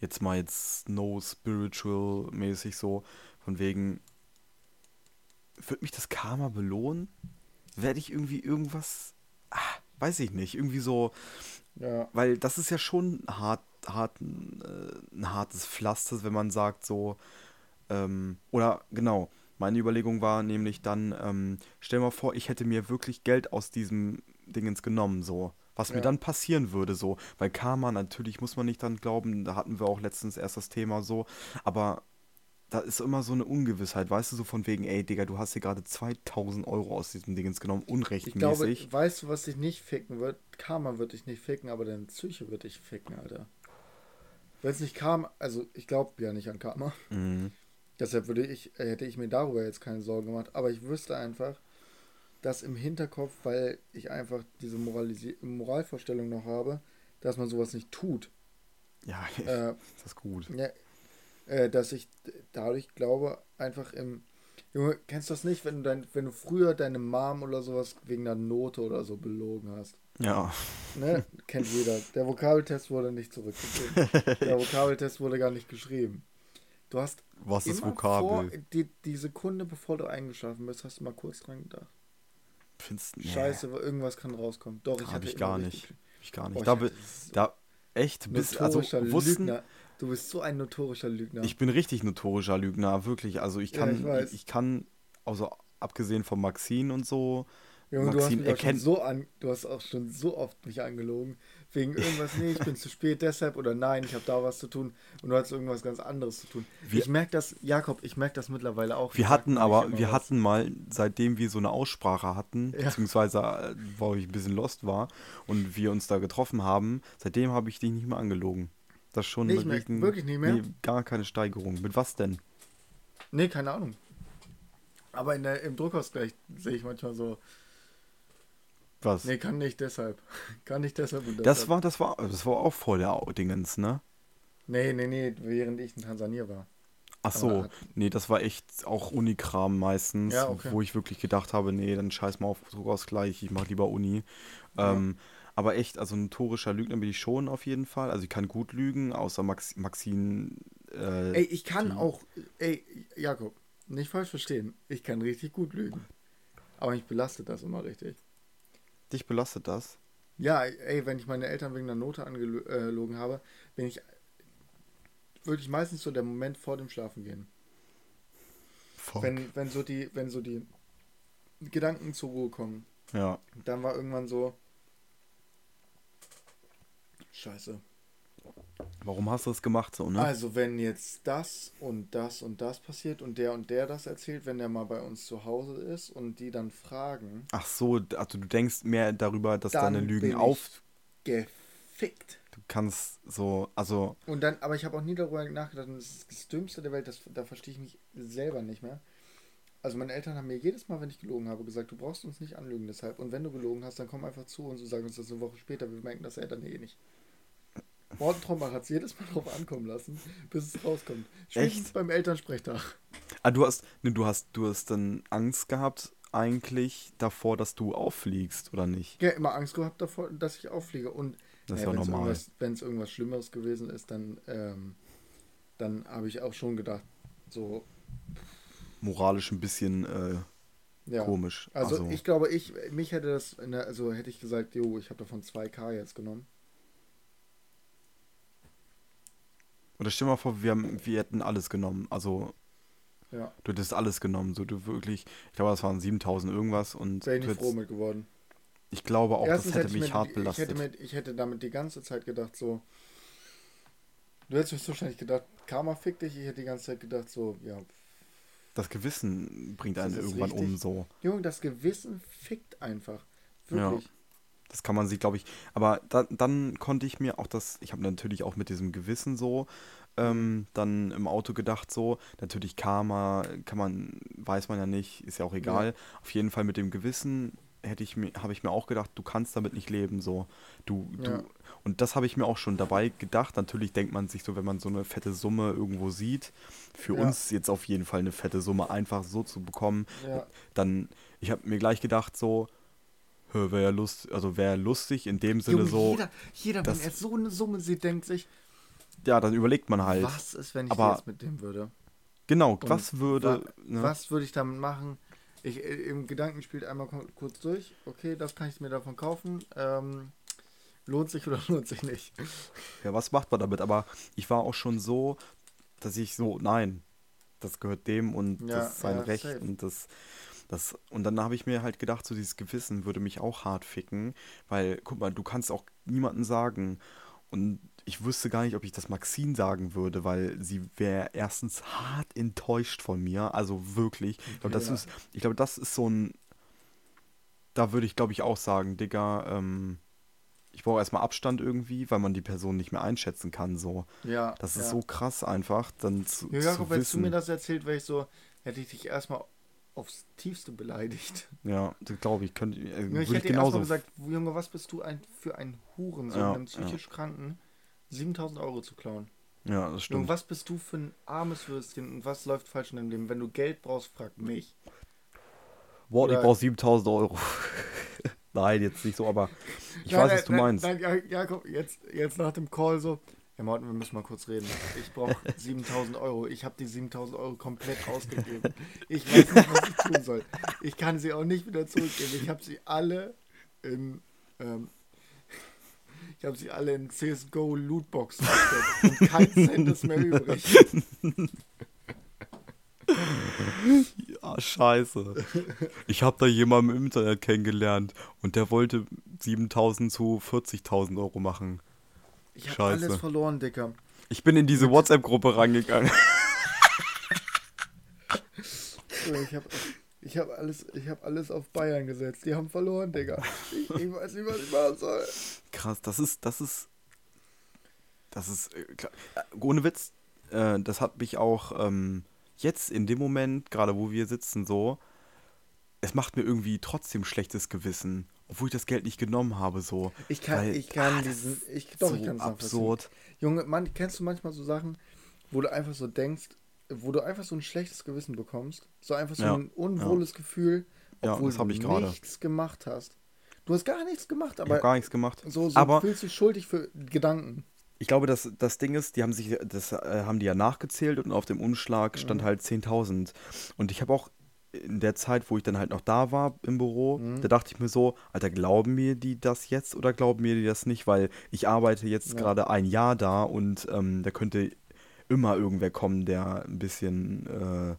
S1: jetzt mal jetzt no spiritual mäßig so, von wegen, wird mich das Karma belohnen? Werde ich irgendwie irgendwas, ah, weiß ich nicht, irgendwie so,
S2: ja.
S1: weil das ist ja schon hart, hart, äh, ein hartes Pflaster, wenn man sagt so, ähm, oder genau, meine Überlegung war nämlich dann, ähm, stell mal vor, ich hätte mir wirklich Geld aus diesem Dingens genommen, so. Was ja. mir dann passieren würde, so. Weil Karma, natürlich muss man nicht dann glauben, da hatten wir auch letztens erst das Thema so. Aber da ist immer so eine Ungewissheit, weißt du, so von wegen, ey, Digga, du hast hier gerade 2000 Euro aus diesem Dingens genommen, unrechtmäßig. Ich
S2: glaube, weißt du, was dich nicht ficken wird? Karma wird dich nicht ficken, aber deine Psyche wird dich ficken, Alter. Wenn es nicht Karma, also ich glaube ja nicht an Karma.
S1: Mhm.
S2: Deshalb würde ich, äh, hätte ich mir darüber jetzt keine Sorgen gemacht. Aber ich wüsste einfach, dass im Hinterkopf, weil ich einfach diese Moralisi Moralvorstellung noch habe, dass man sowas nicht tut.
S1: Ja, äh, das ist gut.
S2: Ja, äh, dass ich dadurch glaube, einfach im. Junge, kennst du das nicht, wenn du, dein, wenn du früher deine Mom oder sowas wegen einer Note oder so belogen hast?
S1: Ja.
S2: Ne? Kennt jeder. Der Vokabeltest wurde nicht zurückgegeben. Der Vokabeltest wurde gar nicht geschrieben. Du hast
S1: was ist Vokabel? Vor,
S2: die, die Sekunde, bevor du eingeschlafen bist, hast du mal kurz dran gedacht.
S1: Findest
S2: nee. Scheiße, irgendwas kann rauskommen. Doch, ich
S1: habe ich gar nicht. Hab ich gar nicht. Oh, da, so da echt bist also wussten,
S2: Lügner. Du bist so ein notorischer Lügner.
S1: Ich bin richtig notorischer Lügner, wirklich. Also ich kann, ja, ich, ich, ich, kann, also abgesehen von Maxine und so,
S2: Junge, Maxine du hast erkennt. So an, du hast auch schon so oft mich angelogen. Wegen irgendwas, nee, ich bin zu spät deshalb oder nein, ich habe da was zu tun und du hast irgendwas ganz anderes zu tun. Wir, ich merke das, Jakob, ich merke das mittlerweile auch.
S1: Wir hatten aber, wir was. hatten mal, seitdem wir so eine Aussprache hatten, ja. beziehungsweise äh, wo ich ein bisschen lost war und wir uns da getroffen haben, seitdem habe ich dich nicht mehr angelogen. Das schon
S2: nee, mehr, wirklich nicht mehr? Nee,
S1: gar keine Steigerung. Mit was denn?
S2: Nee, keine Ahnung. Aber in der, im Druckausgleich sehe ich manchmal so.
S1: Was?
S2: Nee, kann nicht deshalb. kann nicht deshalb und
S1: das
S2: deshalb.
S1: war, das war, das war auch voll der Dingens, ne?
S2: Nee, nee, nee, während ich in Tansania war.
S1: Ach so, nee, das war echt auch Unikram meistens,
S2: Ja, okay.
S1: wo ich wirklich gedacht habe, nee, dann scheiß mal auf Druckausgleich, ich mach lieber Uni. Ähm, aber echt, also ein notorischer Lügner bin ich schon auf jeden Fall. Also ich kann gut lügen, außer Max Maxine. Äh,
S2: Ey, ich kann auch. Ey, Jakob, nicht falsch verstehen. Ich kann richtig gut lügen. Aber mich belastet das immer richtig.
S1: Dich belastet das?
S2: Ja, ey, wenn ich meine Eltern wegen einer Note angelogen habe, bin ich wirklich meistens so der Moment vor dem Schlafengehen.
S1: Fuck.
S2: Wenn, wenn so die, wenn so die Gedanken zur Ruhe kommen,
S1: Ja.
S2: dann war irgendwann so. Scheiße.
S1: Warum hast du das gemacht so, ne?
S2: Also, wenn jetzt das und das und das passiert und der und der das erzählt, wenn der mal bei uns zu Hause ist und die dann fragen,
S1: Ach so, also du denkst mehr darüber, dass deine
S2: bin
S1: Lügen
S2: ich-
S1: auf.
S2: gefickt.
S1: Du kannst so, also,
S2: Und dann, aber ich habe auch nie darüber nachgedacht, und das ist das Dümmste der Welt, das, da verstehe ich mich selber nicht mehr. Also meine Eltern haben mir jedes Mal, wenn ich gelogen habe, gesagt, du brauchst uns nicht anlügen deshalb. Und wenn du gelogen hast, dann komm einfach zu uns und sag uns das eine Woche später. Wir merken das Eltern eh nicht. Morten Trombach hat es jedes Mal drauf ankommen lassen, bis es rauskommt. Spätestens
S1: Echt?
S2: beim Elternsprechtag.
S1: ah, du hast, ne, du hast, du hast dann Angst gehabt eigentlich davor, dass du auffliegst, oder nicht?
S2: Ja, immer Angst gehabt davor, dass ich auffliege. Und
S1: Das ist
S2: wenn's
S1: normal.
S2: Wenn es irgendwas Schlimmeres gewesen ist, dann, ähm, dann habe ich auch schon gedacht, so,
S1: Moralisch ein bisschen äh,
S2: ja.
S1: komisch.
S2: Also, ich glaube, ich, mich hätte das, der, also hätte ich gesagt, jo, ich habe davon 2K jetzt genommen.
S1: Oder stell dir mal vor, wir, haben, wir hätten alles genommen. Also,
S2: Ja,
S1: du hättest alles genommen. So, du wirklich, ich glaube, das waren 7000 irgendwas. Und
S2: wäre ich nicht froh mit geworden.
S1: ich glaube auch,
S2: Erstens
S1: das hätte
S2: ich
S1: mich
S2: mir-
S1: hart
S2: Ich
S1: belastet.
S2: hätte, mir, ich hätte damit die ganze Zeit gedacht, so, du hättest wahrscheinlich gedacht, Karma fick dich. Ich hätte die ganze Zeit gedacht, so, ja,
S1: das Gewissen bringt einen irgendwann um
S2: richtig.
S1: so.
S2: Junge, das Gewissen fickt einfach.
S1: Ja. Das kann man sich, glaube ich. Aber da, dann konnte ich mir auch das, ich habe natürlich auch mit diesem Gewissen so ähm, dann im Auto gedacht, so, natürlich Karma, kann man, weiß man ja nicht, ist ja auch egal. Auf jeden Fall mit dem Gewissen hätte ich mir, habe ich mir auch gedacht, du kannst damit nicht leben, so. Du,
S2: Ja.
S1: du, und das habe ich mir auch schon dabei gedacht. Natürlich denkt man sich so, wenn man so eine fette Summe irgendwo sieht, für
S2: Ja.
S1: uns jetzt auf jeden Fall eine fette Summe einfach so zu bekommen,
S2: Ja.
S1: dann, ich habe mir gleich gedacht, so, wäre ja lust, also wäre lustig in dem Sinne
S2: Junge,
S1: so,
S2: jeder, jeder wenn er so eine Summe sieht, denkt sich,
S1: ja, dann überlegt man halt.
S2: was ist, wenn ich
S1: Aber-
S2: jetzt mit dem würde?
S1: Genau,
S2: Und
S1: was würde,
S2: Wa-
S1: ne?
S2: Was würde ich damit machen? Ich, äh, Im Gedanken spielt einmal ku- kurz durch. Okay, das kann ich mir davon kaufen. Ähm, lohnt sich oder lohnt sich nicht?
S1: ja, was macht man damit? Aber ich war auch schon so, dass ich so, nein, das gehört dem und
S2: Ja,
S1: das ist sein
S2: ja,
S1: Recht
S2: safe.
S1: und das, das, und dann habe ich mir halt gedacht, so dieses Gewissen würde mich auch hart ficken, weil, guck mal, du kannst auch niemandem sagen und ich wüsste gar nicht, ob ich das Maxine sagen würde, weil sie wäre erstens hart enttäuscht von mir, also wirklich. Ich glaube, das
S2: Ja.
S1: ist, ich glaube, das ist so ein, da würde ich, glaube ich, auch sagen, Digga, ähm, ich brauche erstmal Abstand irgendwie, weil man die Person nicht mehr einschätzen kann, so.
S2: Ja.
S1: Das ist
S2: ja.
S1: so krass einfach, dann zu,
S2: Ja,
S1: zu
S2: Jakob, wenn du
S1: wissen.
S2: mir das erzählt, wäre ich so, hätte ich dich erstmal aufs Tiefste beleidigt.
S1: ja, das glaube ich, könnte, äh,
S2: Ja, ich
S1: ich
S2: hätte erstmal
S1: genauso.
S2: gesagt, Junge, was bist du ein, für ein Hurensohn,
S1: Ja,
S2: einem psychisch Kranken, 7000 Euro zu klauen?
S1: ja, das
S2: Junge,
S1: stimmt.
S2: was bist du für ein armes Würstchen und was läuft falsch in deinem Leben? Wenn du Geld brauchst, frag mich.
S1: Boah, ich brauche 7000 Euro. Nein, jetzt nicht so, aber ich
S2: Nein,
S1: weiß,
S2: nein,
S1: was du
S2: nein,
S1: meinst.
S2: Nein, Ja- Jakob, jetzt, jetzt nach dem Call so. Ja, Martin, wir müssen mal kurz reden. Ich brauche 7000 Euro. Ich habe die 7000 Euro komplett ausgegeben. Ich weiß nicht, was ich tun soll. Ich kann sie auch nicht wieder zurückgeben. Ich habe sie alle in. Ähm, ich habe sie alle in CSGO Lootboxen gesteckt und kein Cent ist mehr übrig.
S1: Ja, scheiße. Ich habe da jemanden im Internet kennengelernt und der wollte 7000 zu 40.000 Euro machen.
S2: Ich habe alles verloren, Dicker.
S1: Ich bin in diese WhatsApp-Gruppe rangegangen.
S2: Ich habe ich hab alles, ich hab alles auf Bayern gesetzt. Die haben verloren, Digga. Ich, ich weiß nicht, was ich machen soll.
S1: Krass, das ist, das ist, das ist, äh, klar. Äh, ohne Witz, äh, das hat mich auch, ähm, jetzt in dem Moment, gerade wo wir sitzen, so, es macht mir irgendwie trotzdem schlechtes Gewissen, obwohl ich das Geld nicht genommen habe, so.
S2: Ich kann,
S1: Weil,
S2: ich kann
S1: ah,
S2: diesen, ich, doch,
S1: so
S2: ich kann es
S1: absurd.
S2: Junge, man, kennst du manchmal so Sachen, wo du einfach so denkst, wo du einfach so ein schlechtes Gewissen bekommst? So einfach so
S1: Ja,
S2: ein unwohles Gefühl,
S1: Ja,
S2: obwohl
S1: das hab
S2: du
S1: ich
S2: nichts gemacht hast. Du hast gar nichts gemacht,
S1: Ich
S2: aber
S1: habe gar nichts gemacht.
S2: so, so
S1: aber
S2: fühlst du dich schuldig für Gedanken.
S1: ich glaube, das, das Ding ist, die haben sich, das äh, haben die ja nachgezählt und auf dem Umschlag stand
S2: Mhm.
S1: halt 10.000. Und ich habe auch in der Zeit, wo ich dann halt noch da war im Büro,
S2: Mhm.
S1: da dachte ich mir so, Alter, glauben mir die das jetzt oder glauben mir die das nicht? Weil ich arbeite jetzt
S2: Ja.
S1: gerade ein Jahr da und ähm, da könnte immer irgendwer kommen, der ein bisschen äh,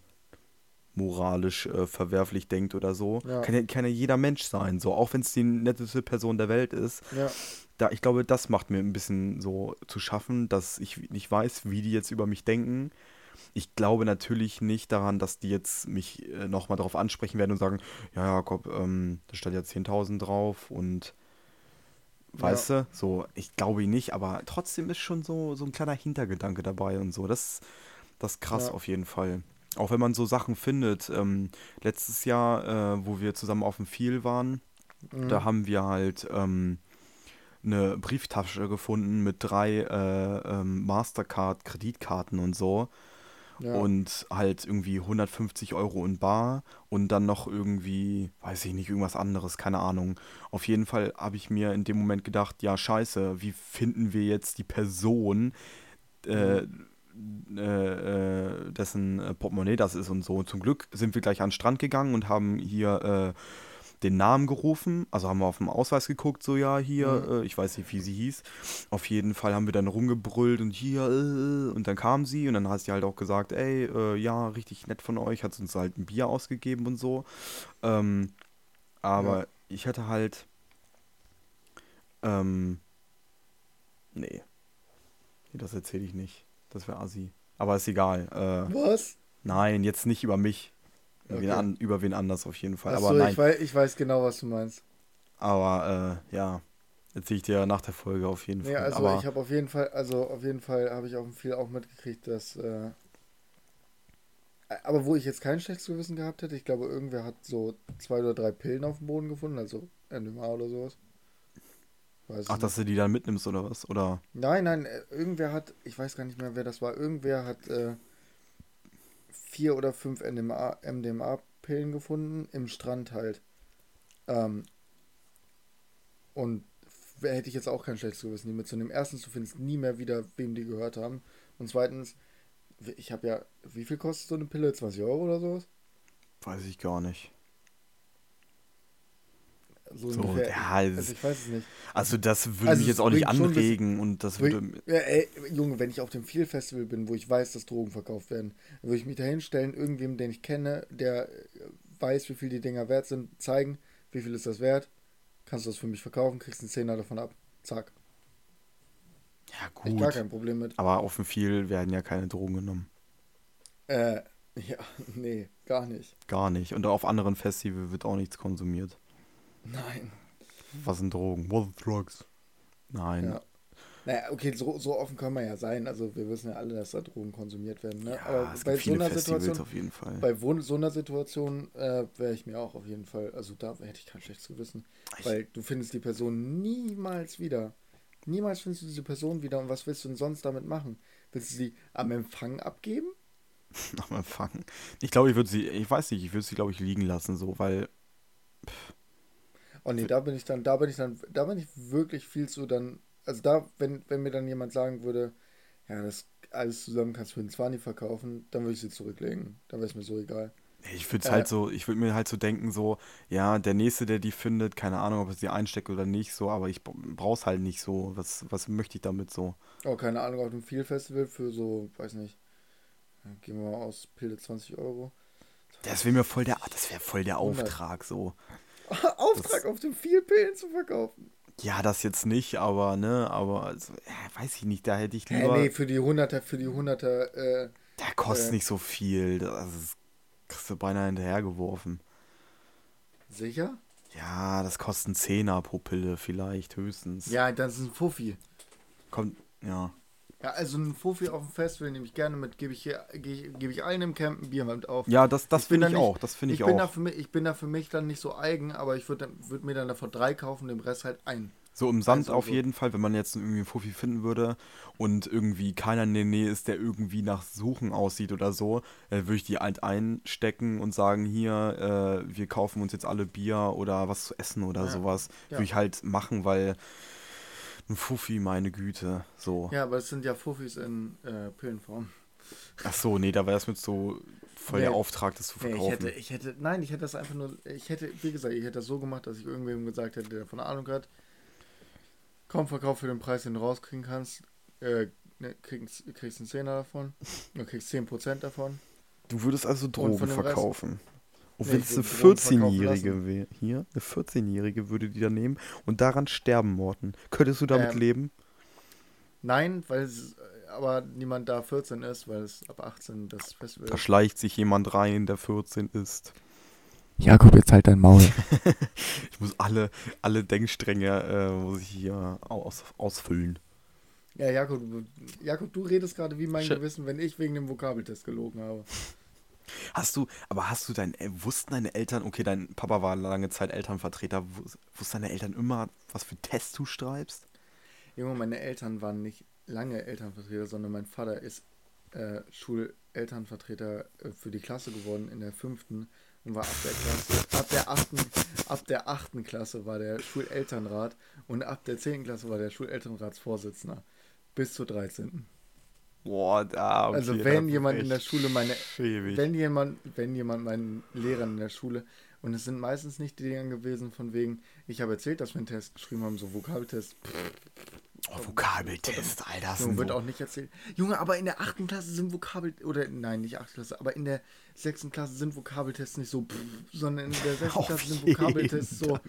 S1: moralisch äh, verwerflich denkt oder so.
S2: Ja.
S1: Kann, ja, kann ja jeder Mensch sein, so, auch wenn es die netteste Person der Welt ist
S2: Ja,
S1: da, ich glaube, das macht mir ein bisschen so zu schaffen, dass ich nicht weiß, wie die jetzt über mich denken. Ich glaube natürlich nicht daran, dass die jetzt mich äh, nochmal darauf ansprechen werden und sagen, ja, Jakob, ähm, da stand ja 10.000 drauf und weißt du, so, ich glaube ihn nicht, aber trotzdem ist schon so, so ein kleiner Hintergedanke dabei und so. Das, das ist krass
S2: Ja.
S1: auf jeden Fall. Auch wenn man so Sachen findet. Ähm, letztes Jahr, äh, wo wir zusammen auf dem Viel waren,
S2: mhm.
S1: da haben wir halt ähm, eine Brieftasche gefunden mit drei äh, ähm, Mastercard-Kreditkarten und so.
S2: Ja.
S1: Und halt irgendwie 150 Euro in Bar und dann noch irgendwie, weiß ich nicht, irgendwas anderes, keine Ahnung. Auf jeden Fall habe ich mir in dem Moment gedacht, ja, scheiße, wie finden wir jetzt die Person, äh, äh, äh, dessen äh, Portemonnaie das ist und so. Zum Glück sind wir gleich an den Strand gegangen und haben hier äh, den Namen gerufen, also haben wir auf dem Ausweis geguckt, so ja, hier,
S2: Mhm.
S1: äh, ich weiß nicht, wie sie hieß. Auf jeden Fall haben wir dann rumgebrüllt und hier, äh, und dann kam sie und dann hat sie halt auch gesagt, ey, äh, ja, richtig nett von euch, hat uns halt ein Bier ausgegeben und so. Ähm, aber
S2: Ja.
S1: ich hätte halt, ähm, nee. Nee, das erzähle ich nicht. Das wäre assi. Aber ist egal. Äh,
S2: Was?
S1: nein, jetzt nicht über mich. Wen
S2: Okay.
S1: an, über wen anders auf jeden Fall.
S2: Achso,
S1: aber nein.
S2: ich weiß, ich weiß genau, was du meinst.
S1: Aber äh, ja, erzähle ich dir nach der Folge auf jeden
S2: Nee,
S1: Fall.
S2: also
S1: aber
S2: ich habe auf jeden Fall, also auf jeden Fall habe ich auch viel auch mitgekriegt, dass äh, aber wo ich jetzt kein schlechtes Gewissen gehabt hätte, ich glaube, irgendwer hat so zwei oder drei Pillen auf dem Boden gefunden, also MDMA oder sowas. Weiß
S1: ach, dass du die dann mitnimmst oder was? Oder
S2: Nein, nein, äh, irgendwer hat, ich weiß gar nicht mehr, wer das war, irgendwer hat äh, vier oder fünf MDMA, MDMA-Pillen gefunden im Strand halt. Ähm, und hätte ich jetzt auch kein schlechtes Gewissen, die mitzunehmen. Erstens, du findest nie mehr wieder, wem die gehört haben. Und zweitens, ich habe ja, wie viel kostet so eine Pille? 20 Euro oder sowas?
S1: weiß ich gar nicht.
S2: So,
S1: So,
S2: ungefähr.
S1: ja,
S2: also
S1: das-
S2: ich weiß es nicht.
S1: Also das würde
S2: Also
S1: mich jetzt auch nicht anregen und das würde.
S2: Ja, ey, Junge, wenn ich auf dem Feel Festival bin, wo ich weiß, dass Drogen verkauft werden, dann würde ich mich da hinstellen, irgendwem, den ich kenne, der weiß, wie viel die Dinger wert sind, zeigen, wie viel ist das wert, kannst du das für mich verkaufen, kriegst einen Zehner davon ab. Zack.
S1: Ja,
S2: Ich gar
S1: gut.
S2: kein Problem mit.
S1: Aber auf dem viel werden ja keine Drogen genommen.
S2: Äh, ja, nee, gar nicht.
S1: Gar nicht. Und auf anderen Festivals wird auch nichts konsumiert.
S2: Nein.
S1: Was sind Drogen? What are drugs? Nein.
S2: Ja. Naja, okay, so, so offen können wir ja sein. Also wir wissen ja alle, dass da Drogen konsumiert werden. Ne?
S1: Ja,
S2: Aber
S1: es
S2: bei
S1: gibt
S2: so
S1: viele
S2: einer
S1: Festivals
S2: Situation,
S1: auf jeden Fall.
S2: bei so einer Situation äh, wäre ich mir auch auf jeden Fall, also da hätte ich kein schlechtes Gewissen.
S1: Ich-
S2: Weil du findest die Person niemals wieder. Niemals findest du diese Person wieder und was willst du denn sonst damit machen? Willst du sie am Empfang abgeben?
S1: am Empfang. Ich glaube, ich würde sie, ich weiß nicht, ich würde sie, glaube ich, liegen lassen, so, weil,
S2: Oh nee, da bin ich dann, da bin ich dann, da bin ich wirklich viel zu dann, also da, wenn, wenn mir dann jemand sagen würde, ja, das alles zusammen kannst du für einen 20 verkaufen, dann würde ich sie zurücklegen. Dann wäre es mir so egal.
S1: ich würde
S2: Äh.
S1: halt so, ich würde mir halt so denken, so, ja, der Nächste, der die findet, keine Ahnung, ob er sie einsteckt oder nicht, so, aber ich brauch's halt nicht so. Was, was möchte ich damit so?
S2: Oh, keine Ahnung, auf dem Feel Festival für so, weiß nicht, gehen wir mal aus, Pilde 20 Euro.
S1: Das wäre mir voll der, das wäre voll der
S2: 100.
S1: Auftrag, so.
S2: Auftrag auf dem Feel Pillen zu verkaufen.
S1: Ja, das jetzt nicht, aber, ne, aber, also, ja, weiß ich nicht, da hätte ich lieber,
S2: nee, für die 100er, für die 100er, äh,
S1: der kostet
S2: äh.
S1: nicht so viel, das ist, kriegst du beinahe hinterhergeworfen.
S2: sicher?
S1: Ja, das kostet einen Zehner pro Pille vielleicht, höchstens.
S2: Ja, das ist ein Fuffi.
S1: Kommt, ja.
S2: Ja, also ein Fofi auf dem Festival nehme ich gerne mit, gebe ich, hier- ge- gebe ich allen im Camp ein Bier mit auf.
S1: Ja, das, das
S2: Ich
S1: finde
S2: da
S1: ich
S2: nicht-
S1: auch. Das finde ich,
S2: bin Da
S1: auch.
S2: für mich, ich bin da für mich dann nicht so eigen, aber ich würde würd mir dann davon drei kaufen, dem Rest halt ein.
S1: So im Sand
S2: Also
S1: auf
S2: so-
S1: jeden Fall, wenn man jetzt irgendwie einen Fuffi finden würde und irgendwie keiner in der Nähe ist, der irgendwie nach Suchen aussieht oder so, äh, würde ich die halt einstecken und sagen, hier, äh, wir kaufen uns jetzt alle Bier oder was zu essen oder
S2: Ja.
S1: sowas.
S2: Ja.
S1: Würde ich halt machen, weil ein Fuffi, meine Güte, so.
S2: Ja, aber es sind ja Fuffis in äh, Pillenform.
S1: Ach so, nee, da wäre es mit so voll der
S2: Nee.
S1: Auftrag, das zu
S2: Nee, ich
S1: verkaufen.
S2: hätte, ich hätte, nein, ich hätte das einfach nur, ich hätte, wie gesagt, ich hätte das so gemacht, dass ich irgendwem gesagt hätte, der davon Ahnung hat, komm, verkauf für den Preis, den du rauskriegen kannst, äh, ne, kriegst, kriegst einen Zehner davon, du kriegst 10% davon.
S1: Du würdest also Drogen
S2: dem Rest-
S1: verkaufen. Und wenn es eine
S2: würde Drogen verkaufen
S1: 14-Jährige wäre, hier, eine 14-Jährige würde die da nehmen und daran sterben, Morten. Könntest du damit
S2: Ähm,
S1: leben?
S2: Nein, weil es, äh, aber niemand da 14 ist, weil es ab 18 das Festival
S1: Da schleicht sich jemand rein, der 14 ist.
S2: Jakob, jetzt halt dein Maul.
S1: Ich muss alle, alle Denkstränge äh, muss ich hier aus, ausfüllen.
S2: Ja, Jakob, du- Jakob, du redest gerade wie mein
S1: Sch-
S2: Gewissen, wenn ich wegen dem Vokabeltest gelogen habe.
S1: Hast du, aber hast du dein, äh, wussten deine Eltern, okay, dein Papa war lange Zeit Elternvertreter, wus- wussten deine Eltern immer, was für Tests du schreibst?
S2: Junge, meine Eltern waren nicht lange Elternvertreter, sondern mein Vater ist äh, Schulelternvertreter äh, für die Klasse geworden in der fünften und war ab der Klasse, ab der achten, ab der achten Klasse war der Schulelternrat und ab der zehnten Klasse war der Schulelternratsvorsitzender bis zur 13.
S1: Boah, da, okay,
S2: also wenn jemand in der Schule meine
S1: schäbig.
S2: wenn jemand, wenn jemand meinen Lehrern in der Schule, und es sind meistens nicht die Dinger gewesen von wegen, ich habe erzählt, dass wir einen Test geschrieben haben, so Vokabeltest,
S1: Oh, Vokabeltest, Alter. Das
S2: Junge, wird
S1: so,
S2: auch nicht erzählt. Junge, aber in der achten Klasse sind Vokabel, oder nein, nicht achte Klasse, aber in der sechsten Klasse sind Vokabeltests nicht so, pff, sondern in der sechsten Klasse sind Vokabeltests so,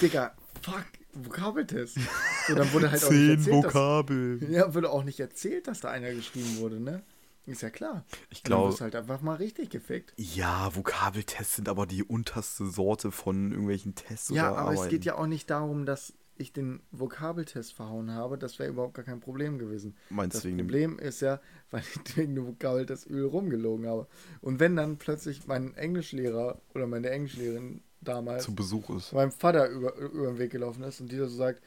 S2: Digga, fuck, Vokabeltest. So, dann wurde halt auch nicht
S1: zehn
S2: erzählt, dass,
S1: Vokabeln.
S2: ja, wurde auch nicht erzählt, dass da einer geschrieben wurde, ne? Ist ja klar.
S1: Ich glaube,
S2: du halt einfach mal richtig gefickt.
S1: Ja, Vokabeltests sind aber die unterste Sorte von irgendwelchen Tests
S2: Ja,
S1: oder
S2: aber es
S1: Arbeiten.
S2: geht ja auch nicht darum, dass ich den Vokabeltest verhauen habe. Das wäre überhaupt gar kein Problem gewesen.
S1: Meinst
S2: Das
S1: du wegen dem
S2: Problem ist ja, weil ich wegen dem Vokabeltest übel rumgelogen habe. Und wenn dann plötzlich mein Englischlehrer oder meine Englischlehrerin damals
S1: zu Besuch ist?
S2: meinem Vater über, über den Weg gelaufen ist und die so sagt,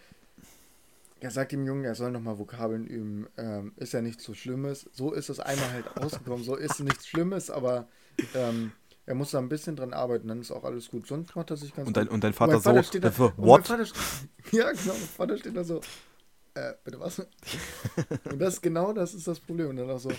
S2: er sagt dem Jungen, er soll nochmal Vokabeln üben. Ähm, ist ja nichts so Schlimmes. So ist es einmal halt rausgekommen. So ist nichts Schlimmes, aber ähm, er muss da ein bisschen dran arbeiten, dann ist auch alles gut. Sonst macht er sich ganz
S1: Und dein,
S2: gut.
S1: und dein
S2: Und
S1: Vater,
S2: mein Vater
S1: so,
S2: steht da, und mein
S1: what?
S2: Vater, ja, genau, mein Vater steht da so, äh, bitte was? und das genau das ist das Problem. Und dann auch so,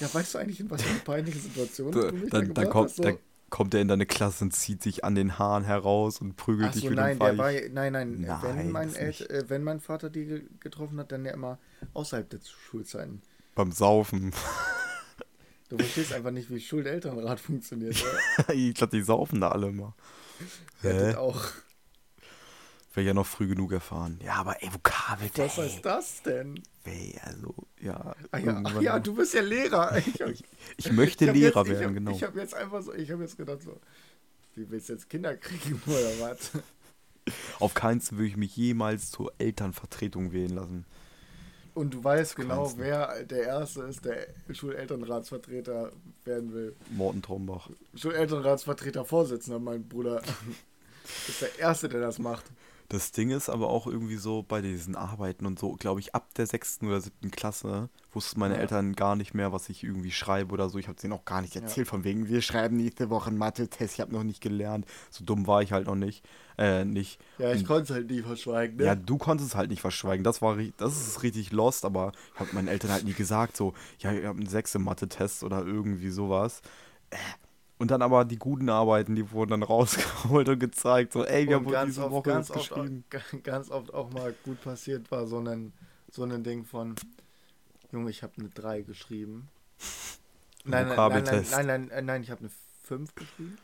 S2: ja, weißt du eigentlich, in was für eine peinliche Situation du mich
S1: Dann,
S2: da
S1: dann, kommt,
S2: hast? So,
S1: dann kommt er in deine Klasse und zieht sich an den Haaren heraus und prügelt
S2: Ach
S1: dich
S2: so,
S1: mit
S2: nein, war,
S1: Weich.
S2: nein, nein,
S1: Nein,
S2: wenn, mein
S1: das
S2: El
S1: nicht.
S2: äh, wenn mein Vater die ge- getroffen hat, dann ja immer außerhalb der Schulzeiten.
S1: Beim Saufen.
S2: Du verstehst einfach nicht, wie Schulelternrat funktioniert. Oder?
S1: ich glaube, die saufen da alle mal.
S2: Ihr
S1: Hä?
S2: hattet auch.
S1: Wäre ja noch früh genug erfahren. Ja, aber ey,
S2: Was
S1: Vokabeltest.
S2: heißt das denn?
S1: Ey, also, ja.
S2: Ach ja, ach ja du bist ja Lehrer. Ich,
S1: ich, ich möchte
S2: hab
S1: Lehrer
S2: jetzt, ich
S1: werden,
S2: hab,
S1: genau.
S2: Ich habe jetzt einfach so, ich habe jetzt gedacht so, wie willst du jetzt Kinder kriegen oder was?
S1: Auf Fall würde ich mich jemals zur Elternvertretung wählen lassen.
S2: Und du weißt genau,
S1: du.
S2: wer der Erste ist, der Schulelternratsvertreter werden will.
S1: Morten Trombach.
S2: Schulelternratsvertreter Vorsitzender, mein Bruder, ist der Erste, der das macht.
S1: Das Ding ist aber auch irgendwie so bei diesen Arbeiten und so, glaube ich, ab der sechsten oder siebten Klasse wussten meine
S2: Ja.
S1: Eltern gar nicht mehr, was ich irgendwie schreibe oder so. Ich habe denen auch gar nicht erzählt, von wegen, wir schreiben nächste Woche einen Mathe-Test. Ich habe noch nicht gelernt. So dumm war ich halt noch nicht. Äh, nicht.
S2: Ja, ich konnte es halt nie verschweigen, ne?
S1: Ja, du konntest es halt nicht verschweigen. Das war das ist richtig lost, aber ich habe meinen Eltern halt nie gesagt, so, ja, ich habe einen sechs im Mathe-Test oder irgendwie sowas. Äh, Und dann aber die guten Arbeiten, die wurden dann rausgeholt und gezeigt, so, ey, wir
S2: Und
S1: haben diese
S2: oft,
S1: Woche
S2: ganz, oft, auch,
S1: geschrieben.
S2: ganz oft auch mal gut passiert war so ein, so ein Ding von, Junge, ich habe eine 3 geschrieben.
S1: Ein
S2: Nein, nein, nein, nein, nein, nein, äh, nein, ich habe eine 5 geschrieben.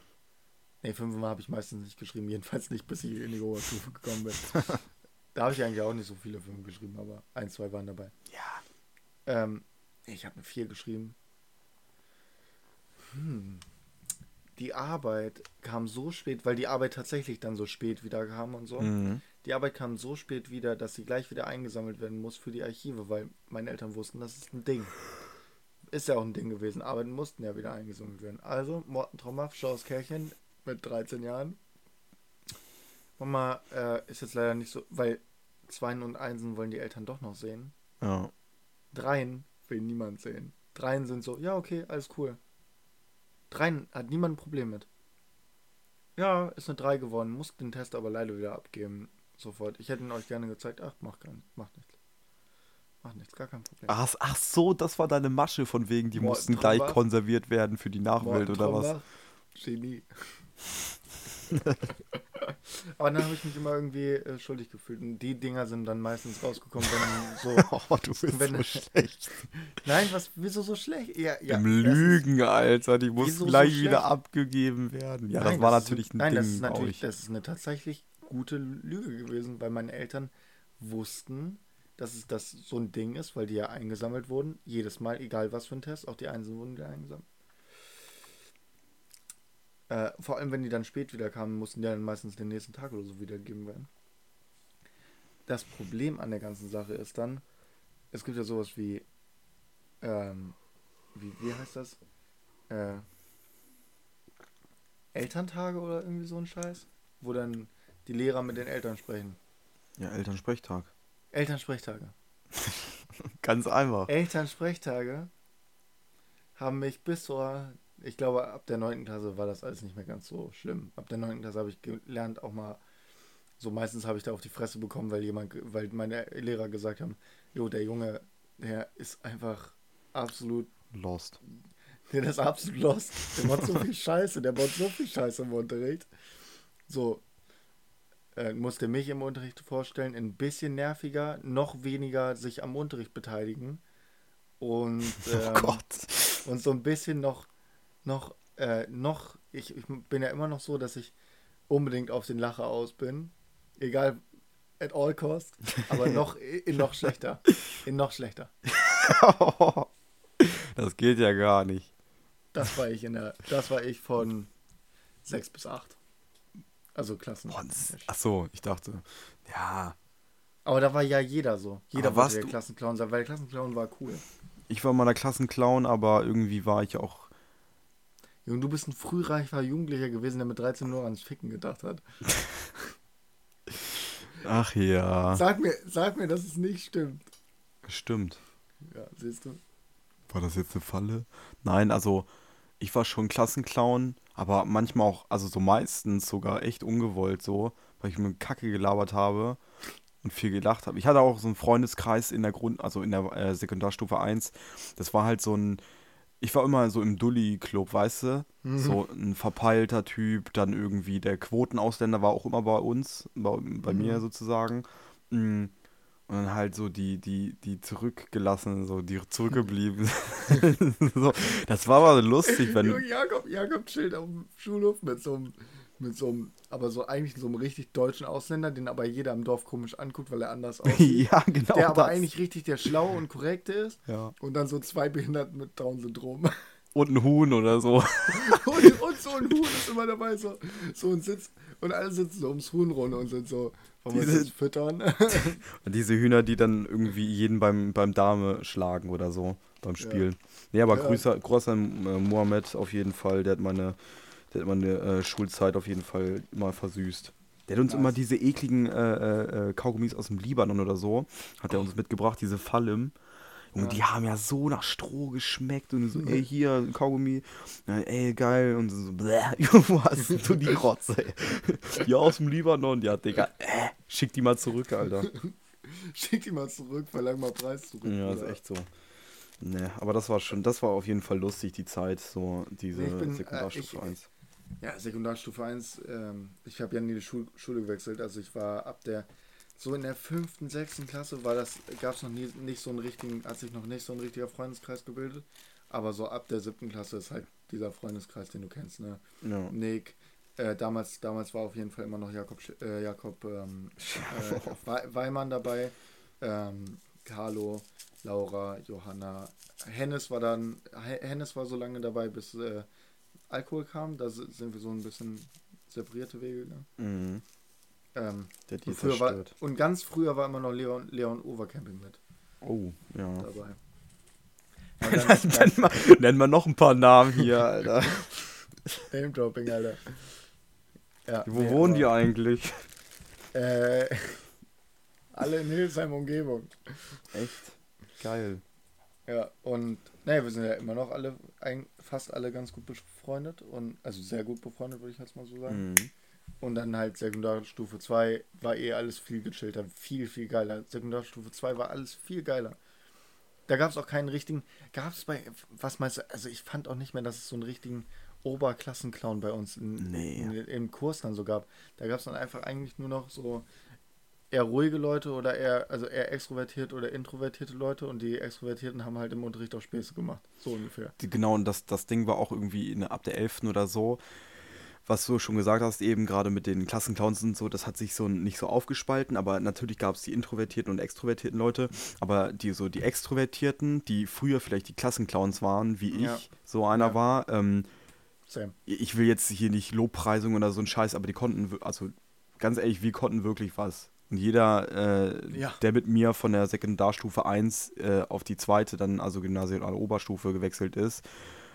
S2: Ne, 5 habe ich meistens nicht geschrieben, jedenfalls nicht, bis ich in die Oberstufe gekommen bin. da habe ich eigentlich auch nicht so viele 5 geschrieben, aber ein, zwei waren dabei.
S1: Ja.
S2: Ähm, ich habe eine 4 geschrieben. Hm. Die Arbeit kam so spät, weil die Arbeit tatsächlich dann so spät wieder kam und so.
S1: Mhm.
S2: Die Arbeit kam so spät wieder, dass sie gleich wieder eingesammelt werden muss für die Archive, weil meine Eltern wussten, das ist ein Ding. Ist ja auch ein Ding gewesen. Arbeiten mussten ja wieder eingesammelt werden. Also, Morten Trommaff, Schaues Kerlchen mit 13 Jahren. Mama äh, ist jetzt leider nicht so, weil Zweien und Einsen wollen die Eltern doch noch sehen.
S1: Ja.
S2: Dreien will niemand sehen. Dreien sind so, ja, okay, alles cool. Dreien hat niemand ein Problem mit. Ja, ist eine 3 geworden, muss den Test aber leider wieder abgeben. Sofort. Ich hätte ihn euch gerne gezeigt. Ach, macht keinen, macht nichts. Macht nichts, gar kein Problem.
S1: Ach, ach so, das war deine Masche von wegen, die
S2: Morten
S1: mussten gleich
S2: Trombach.
S1: konserviert werden für die Nachwelt
S2: Morten
S1: oder was?
S2: Trombach, Genie. aber dann habe ich mich immer irgendwie äh, schuldig gefühlt. Und die Dinger sind dann meistens rausgekommen, wenn so.
S1: Oh, du bist
S2: Wenn-
S1: so schlecht.
S2: Nein, was, wieso so schlecht? Ja, ja.
S1: Im Lügen, Alter. Die
S2: so
S1: gleich
S2: schlecht?
S1: wieder abgegeben werden. Ja,
S2: Nein,
S1: das war
S2: ist-
S1: natürlich ein
S2: nein,
S1: Ding
S2: das ist natürlich, das ist eine tatsächlich gute Lüge gewesen, weil meine Eltern wussten, dass es das so ein Ding ist, weil die ja eingesammelt wurden. Jedes Mal, egal was für ein Test, auch die Einsen wurden wieder eingesammelt. Äh, vor allem, wenn die dann spät wieder kamen, mussten die dann meistens den nächsten Tag oder so wiedergegeben werden. Das Problem an der ganzen Sache ist dann, es gibt ja sowas wie, ähm, wie, wie heißt das? Äh, Elterntage oder irgendwie so ein Scheiß, wo dann die Lehrer mit den Eltern sprechen.
S1: Ja, Elternsprechtag.
S2: Elternsprechtage.
S1: Ganz einfach.
S2: Elternsprechtage haben mich bis zur, ich glaube, ab der 9. Klasse war das alles nicht mehr ganz so schlimm. Ab der 9. Klasse habe ich gelernt, auch mal, so meistens habe ich da auf die Fresse bekommen, weil jemand, weil meine Lehrer gesagt haben, jo, der Junge, der ist einfach absolut
S1: Lost.
S2: Der ist absolut lost. Der macht so viel Scheiße, der baut so viel Scheiße im Unterricht. So, äh, musste mich im Unterricht vorstellen, ein bisschen nerviger, noch weniger sich am Unterricht beteiligen. Und, ähm,
S1: oh Gott.
S2: und so ein bisschen noch, noch, äh, noch, ich, ich bin ja immer noch so, dass ich unbedingt auf den Lacher aus bin. Egal, at all cost. Aber noch, in noch schlechter. In noch schlechter.
S1: das geht ja gar nicht.
S2: Das war ich in der, das war ich von 6 bis 8. Also Klassen.
S1: Das- Ach so, ich dachte, ja,
S2: Aber da war ja jeder so. Jeder
S1: Aber
S2: wollte der Klassenclown sein, weil der Klassenclown war cool.
S1: ich war mal der Klassenclown, aber irgendwie war ich auch.
S2: Junge, du bist ein frühreifer Jugendlicher gewesen, der mit 13 nur ans Ficken gedacht hat.
S1: Ach ja.
S2: Sag mir, sag mir, dass es nicht stimmt.
S1: Stimmt.
S2: Ja, siehst du?
S1: War das jetzt eine Falle? Nein, also ich war schon Klassenclown, aber manchmal auch, also so meistens sogar echt ungewollt so, weil ich mit Kacke gelabert habe und viel gelacht habe. Ich hatte auch so einen Freundeskreis in der Grund, also in der äh, Sekundarstufe 1. Das war halt so ein, ich war immer so im Dulli-Club, weißt du? So ein verpeilter Typ, dann irgendwie der Quotenausländer war auch immer bei uns, bei, bei mir sozusagen. Mm. Und dann halt so die, die, die zurückgelassenen, so die zurückgeblieben. so, das war aber lustig, wenn.
S2: Jakob, Jakob chillt auf dem Schulhof mit so einem, mit so einem, aber so eigentlich so einem richtig deutschen Ausländer, den aber jeder im Dorf komisch anguckt, weil er anders aussieht.
S1: ja, genau.
S2: der aber
S1: das.
S2: eigentlich richtig der Schlaue und Korrekte ist.
S1: Ja.
S2: Und dann so zwei Behinderten mit Down-Syndrom.
S1: Und ein Huhn oder so.
S2: Und, und so ein Huhn ist immer dabei, so, so ein Sitz. Und alle sitzen so ums Huhn rum und sind so, wollen wir
S1: Diese-
S2: das jetzt füttern?
S1: Und diese Hühner, die dann irgendwie jeden beim, beim Dame schlagen oder so beim Spiel. Nee, aber
S2: Ja.
S1: Grüße, Grüße an äh, Mohammed auf jeden Fall. Der hat meine, der hat meine äh, Schulzeit auf jeden Fall mal versüßt. Der hat uns
S2: Nice.
S1: immer diese ekligen äh, äh, Kaugummis aus dem Libanon oder so, hat er uns mitgebracht, diese Fallim. Junge,
S2: Ja.
S1: die haben ja so nach Stroh geschmeckt und so, ey, hier, Kaugummi, ja, ey, geil, und so, bläh, wo hast du die Rotze, ey? Ja, aus dem Libanon, ja, Digga, äh, schick die mal zurück, Alter.
S2: Schick die mal zurück, verlang mal Preis zurück.
S1: Ja, ist
S2: Bruder.
S1: echt so. Ne, aber das war schon, das war auf jeden Fall lustig, die Zeit, so diese
S2: Ich bin, äh,
S1: Sekundarstufe
S2: ich-
S1: 1.
S2: Ja, Sekundarstufe 1, ähm, ich habe ja nie die Schul Schule gewechselt, also ich war ab der, so in der fünften, sechsten Klasse war das, gab es noch nie, nicht so einen richtigen, hat sich noch nicht so ein richtiger Freundeskreis gebildet, aber so ab der siebten Klasse ist halt dieser Freundeskreis, den du kennst, ne?
S1: Ja.
S2: Nick, äh, damals, damals war auf jeden Fall immer noch Jakob, Sch- äh, Jakob ähm, äh, Wei- Weimann dabei, ähm, Carlo, Laura, Johanna, Hennes war dann, He- Hennes war so lange dabei, bis äh, Alkohol kam, da si- sind wir so ein bisschen separierte Wege gegangen.
S1: Mhm.
S2: Ähm,
S1: Der
S2: und, früher war, und ganz früher war immer noch Leon, Leon Overcamping mit
S1: Oh, ja.
S2: dabei. Aber dann,
S1: Nenn mal, nenn mal noch ein paar Namen hier, Alter.
S2: Name Dropping, Alter. Ja,
S1: Wo
S2: nee,
S1: wohnen
S2: aber,
S1: die eigentlich?
S2: Äh, alle in Hildesheim Umgebung.
S1: Echt? Geil.
S2: Ja, und naja, wir sind ja immer noch alle, ein, fast alle ganz gut befreundet und also sehr gut befreundet, würde ich jetzt mal so sagen.
S1: Mhm.
S2: Und dann halt Sekundarstufe 2 war eh alles viel gechillter, viel, viel geiler. Sekundarstufe 2 war alles viel geiler. Da gab es auch keinen richtigen, gab es bei, was meinst du, also ich fand auch nicht mehr, dass es so einen richtigen Oberklassenclown bei uns in,
S1: Nee.
S2: in, im Kurs dann so gab. Da gab es dann einfach eigentlich nur noch so eher ruhige Leute oder eher, also eher extrovertiert oder introvertierte Leute und die Extrovertierten haben halt im Unterricht auch Späße gemacht. So ungefähr.
S1: Die- Genau, und das, das Ding war auch irgendwie in, ab der 11. oder so, was du schon gesagt hast, eben gerade mit den Klassenclowns und so, das hat sich so nicht so aufgespalten, aber natürlich gab es die introvertierten und extrovertierten Leute, aber die so die Extrovertierten, die früher vielleicht die Klassenclowns waren, wie ich
S2: Ja.
S1: so einer
S2: Ja.
S1: war, ähm,
S2: Sam.
S1: ich will jetzt hier nicht Lobpreisung oder so ein Scheiß, aber die konnten, also ganz ehrlich, wir konnten wirklich was. Und jeder, äh,
S2: Ja.
S1: der mit mir von der Sekundarstufe 1 äh, auf die zweite, dann also gymnasiale Oberstufe gewechselt ist,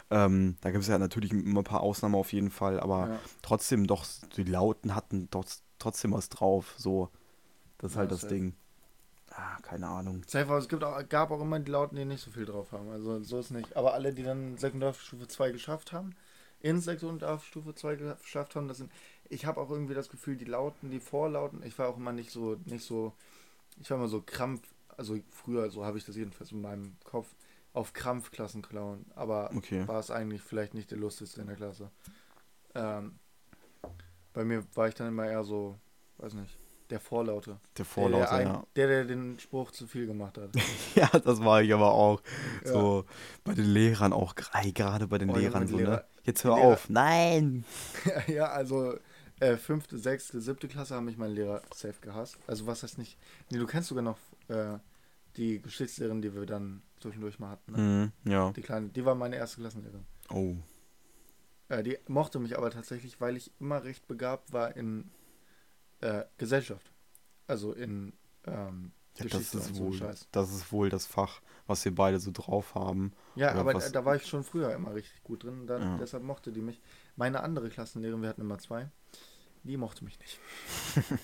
S1: ähm, da gibt es ja natürlich immer ein paar Ausnahmen auf jeden Fall, aber
S2: Ja.
S1: trotzdem doch, die Lauten hatten doch trotzdem was drauf, so. Das ist
S2: Ja,
S1: halt das
S2: safe.
S1: Ding. Ah, keine Ahnung.
S2: Safe, es gibt auch, gab auch immer die Lauten, die nicht so viel drauf haben. Also so ist nicht. Aber alle, die dann Sekundarstufe 2 geschafft haben, in Sekundarstufe 2 geschafft haben, das sind. Ich habe auch irgendwie das Gefühl, die Lauten, die Vorlauten, ich war auch immer nicht so, nicht so, ich war immer so krampf, also früher, so habe ich das jedenfalls in meinem Kopf, auf Krampfklassen klauen. Aber
S1: Okay.
S2: war es eigentlich vielleicht nicht der lustigste in der Klasse. Ähm, bei mir war ich dann immer eher so, weiß nicht, der Vorlaute.
S1: Der
S2: Der,
S1: Vorlaut,
S2: der, ein,
S1: ja.
S2: der, der den Spruch zu viel gemacht hat.
S1: Ja, das war ich aber auch.
S2: Ja.
S1: So bei den Lehrern auch, gerade bei den
S2: Oh,
S1: Lehrern so,
S2: Lehrer-
S1: ne? Jetzt hör
S2: Lehrer-
S1: auf. Nein!
S2: ja, also äh, fünfte, sechste, siebte Klasse haben mich mein Lehrer safe gehasst. Also was heißt nicht. Nee, du kennst sogar noch äh, die Geschichtslehrerin, die wir dann zwischendurch mal hatten. Ne?
S1: Mhm, ja.
S2: Die kleine, die war meine erste Klassenlehrerin.
S1: Oh.
S2: Äh, die mochte mich aber tatsächlich, weil ich immer recht begabt war in äh, Gesellschaft. Also in ähm,
S1: Ja, das ist
S2: so
S1: wohl,
S2: Scheiß.
S1: das ist wohl das Fach, was wir beide so drauf haben.
S2: Ja,
S1: Oder
S2: aber da, da war ich schon früher immer richtig gut drin. Dann,
S1: Ja.
S2: Deshalb mochte die mich. Meine andere Klassenlehrerin, wir hatten immer zwei, die mochte mich nicht.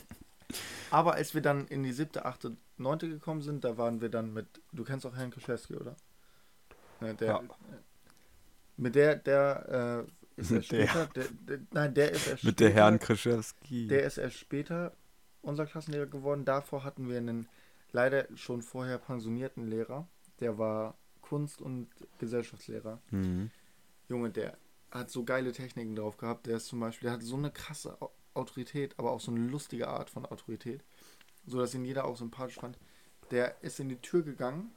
S2: aber als wir dann in die siebte, achte, neunte gekommen sind, da waren wir dann mit, du kennst auch Herrn Krzyzewski, oder? Ne, der,
S1: Ja.
S2: Mit der, der äh, ist erst
S1: Mit der.
S2: später, der, der, nein, der ist erst
S1: Mit der
S2: später-
S1: Herrn Krischewski.
S2: der ist erst später unser Klassenlehrer geworden. Davor hatten wir einen leider schon vorher pensionierten Lehrer. Der war Kunst- und Gesellschaftslehrer.
S1: Mhm.
S2: Junge, der hat so geile Techniken drauf gehabt. Der ist zum Beispiel, der hat so eine krasse Autorität, aber auch so eine lustige Art von Autorität, so dass ihn jeder auch sympathisch fand. Der ist in die Tür gegangen,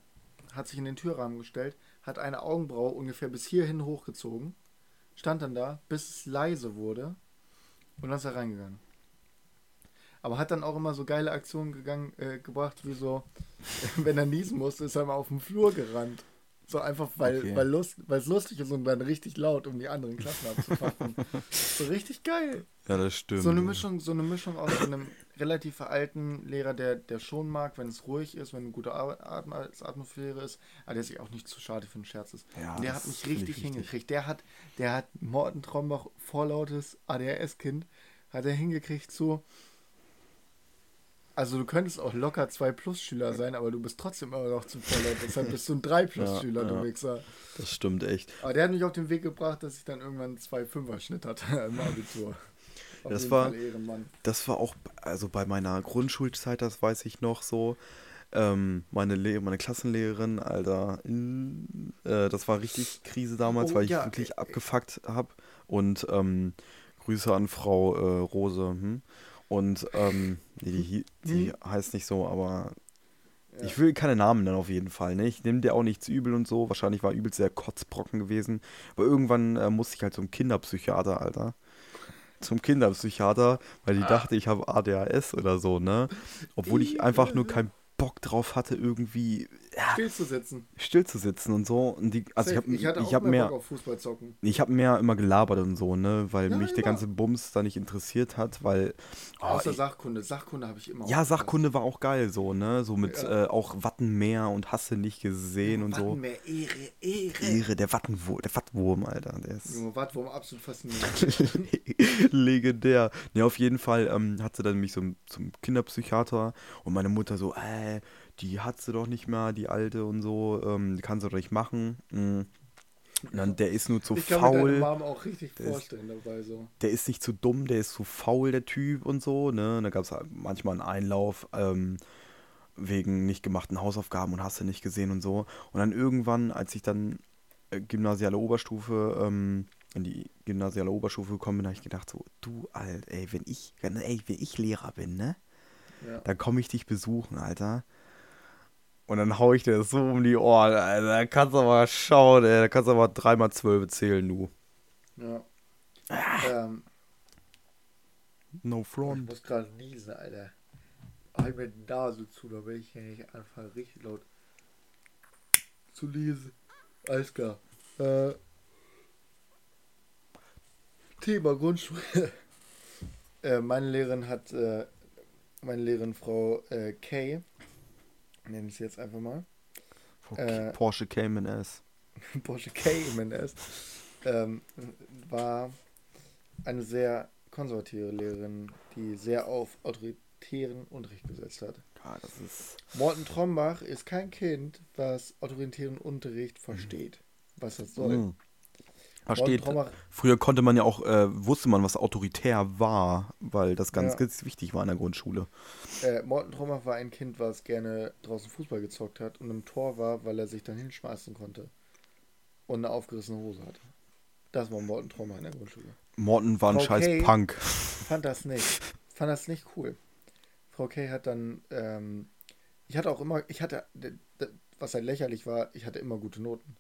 S2: hat sich in den Türrahmen gestellt, hat eine Augenbraue ungefähr bis hierhin hochgezogen, stand dann da, bis es leise wurde und dann ist er reingegangen. Aber hat dann auch immer so geile Aktionen gegangen, äh, gebracht, wie so, wenn er niesen musste, ist er mal auf dem Flur gerannt. So einfach, weil
S1: Okay.
S2: weil lust, es lustig ist und dann richtig laut, um die anderen Klassen abzufacken. so richtig geil.
S1: Ja, das stimmt.
S2: So eine Mischung, so eine Mischung aus so einem relativ veralten Lehrer, der, der schon mag, wenn es ruhig ist, wenn eine gute Atm Atmosphäre ist, aber der sich auch nicht zu schade für einen Scherz ist.
S1: Ja,
S2: Und der hat mich richtig
S1: wichtig.
S2: hingekriegt. Der hat, der hat Morten Trombach, vorlautes ADHS-Kind, hat er hingekriegt zu. Also du könntest auch locker 2 Plus-Schüler sein, aber du bist trotzdem immer noch zu vorlaut. Deshalb bist du ein 3 Plus-Schüler,
S1: Ja,
S2: du
S1: ja.
S2: Wichser.
S1: Das stimmt echt.
S2: Aber der hat mich auf den Weg gebracht, dass ich dann irgendwann zwei Fünfer-Schnitt hatte im Abitur. Auf
S1: Das war-
S2: Ehrenmann.
S1: Das war auch, also bei meiner Grundschulzeit, das weiß ich noch so. Ähm, meine, Le meine Klassenlehrerin, Alter, äh, das war richtig Krise damals,
S2: Oh,
S1: weil ich
S2: ja,
S1: wirklich
S2: äh,
S1: abgefuckt habe. Und ähm, Grüße an Frau äh, Rose. Hm? Und ähm, die, die heißt nicht so, aber
S2: Ja.
S1: ich will keine Namen nennen auf jeden Fall. Ne? Ich nehme dir auch nichts übel und so. Wahrscheinlich war übelst sehr Kotzbrocken gewesen. Aber irgendwann äh, musste ich halt zum Kinderpsychiater, Alter. Zum Kinderpsychiater, weil die dachte, ich habe ADHS oder so, ne? Obwohl ich einfach nur keinen Bock drauf hatte, irgendwie ja,
S2: Still zu sitzen.
S1: still zu sitzen und so. Und die, also ich
S2: Safe.
S1: habe
S2: ich auch
S1: ich hab
S2: mehr
S1: mehr,
S2: Bock auf Fußball zocken.
S1: ich habe mehr immer gelabert und so, ne, weil
S2: Ja,
S1: mich der
S2: immer.
S1: ganze Bums da nicht interessiert hat, weil oh,
S2: Außer
S1: ey,
S2: Sachkunde. Sachkunde habe ich immer
S1: ja. Sachkunde war auch geil so, ne, so mit
S2: Ja.
S1: äh, auch Wattenmeer und Hasse nicht gesehen und so.
S2: Wattenmeer, Ehre, Ehre.
S1: Ehre, der Wattenwurm, der Wattwurm, Alter, der ist
S2: Junge, Wattwurm, absolut faszinierend.
S1: legendär. Ne, auf jeden Fall ähm, hat sie dann mich zum, zum Kinderpsychiater und meine Mutter so, äh, die hat sie doch nicht mehr, die alte und so, ähm, die kann sie doch nicht machen. Mm. Und dann, der ist nur zu
S2: ich kann mir
S1: faul.
S2: Mom auch richtig
S1: Der ist-
S2: vorstellen dabei so.
S1: der ist nicht zu dumm, der ist zu faul, der Typ und so, ne? Und da gab es halt manchmal einen Einlauf ähm, wegen nicht gemachten Hausaufgaben und hast du nicht gesehen und so. Und dann irgendwann, als ich dann äh, gymnasiale Oberstufe, ähm, in die gymnasiale Oberstufe gekommen bin, habe ich gedacht so, du Alt, ey, wenn ich, wenn, ey, wenn ich Lehrer bin, ne?
S2: Ja.
S1: Dann komme ich dich besuchen, Alter. Und dann hau ich dir das so um die Ohren, Alter. Da kannst du aber schauen, ey. Da kannst du aber dreimal zwölf zählen, du.
S2: ja.
S1: Ah.
S2: Ähm,
S1: No
S2: ich
S1: front.
S2: muss gerade niesen, Alter. Halt mir die Nase zu, da will ich ja nicht anfangen, richtig laut zu lesen. Alles klar. Äh, Thema Grundschule. äh, meine Lehrerin hat, äh, meine Lehrerin Frau äh, Kay, nenne ich sie jetzt einfach mal, Äh,
S1: Porsche Cayman S.
S2: Porsche Cayman ist, ähm, war eine sehr konservative Lehrerin, die sehr auf autoritären Unterricht gesetzt hat.
S1: Ja, das ist.
S2: Morten Trombach ist kein Kind, was autoritären Unterricht versteht, was das soll.
S1: Mhm. Versteht. Früher konnte man ja auch, äh, wusste man, was autoritär war, weil das ganz,
S2: Ja.
S1: ganz wichtig war in der Grundschule.
S2: äh, Morten Trombach war ein Kind, was gerne draußen Fußball gezockt hat und im Tor war, weil er sich dann hinschmeißen konnte und eine aufgerissene Hose hatte. Das war Morten Trombach in der Grundschule.
S1: Morten war ein
S2: Frau
S1: scheiß
S2: Kay-
S1: Punk.
S2: fand das nicht. Fand das nicht cool. Frau Kay hat dann, ähm, ich hatte auch immer, ich hatte, was halt lächerlich war, ich hatte immer gute Noten.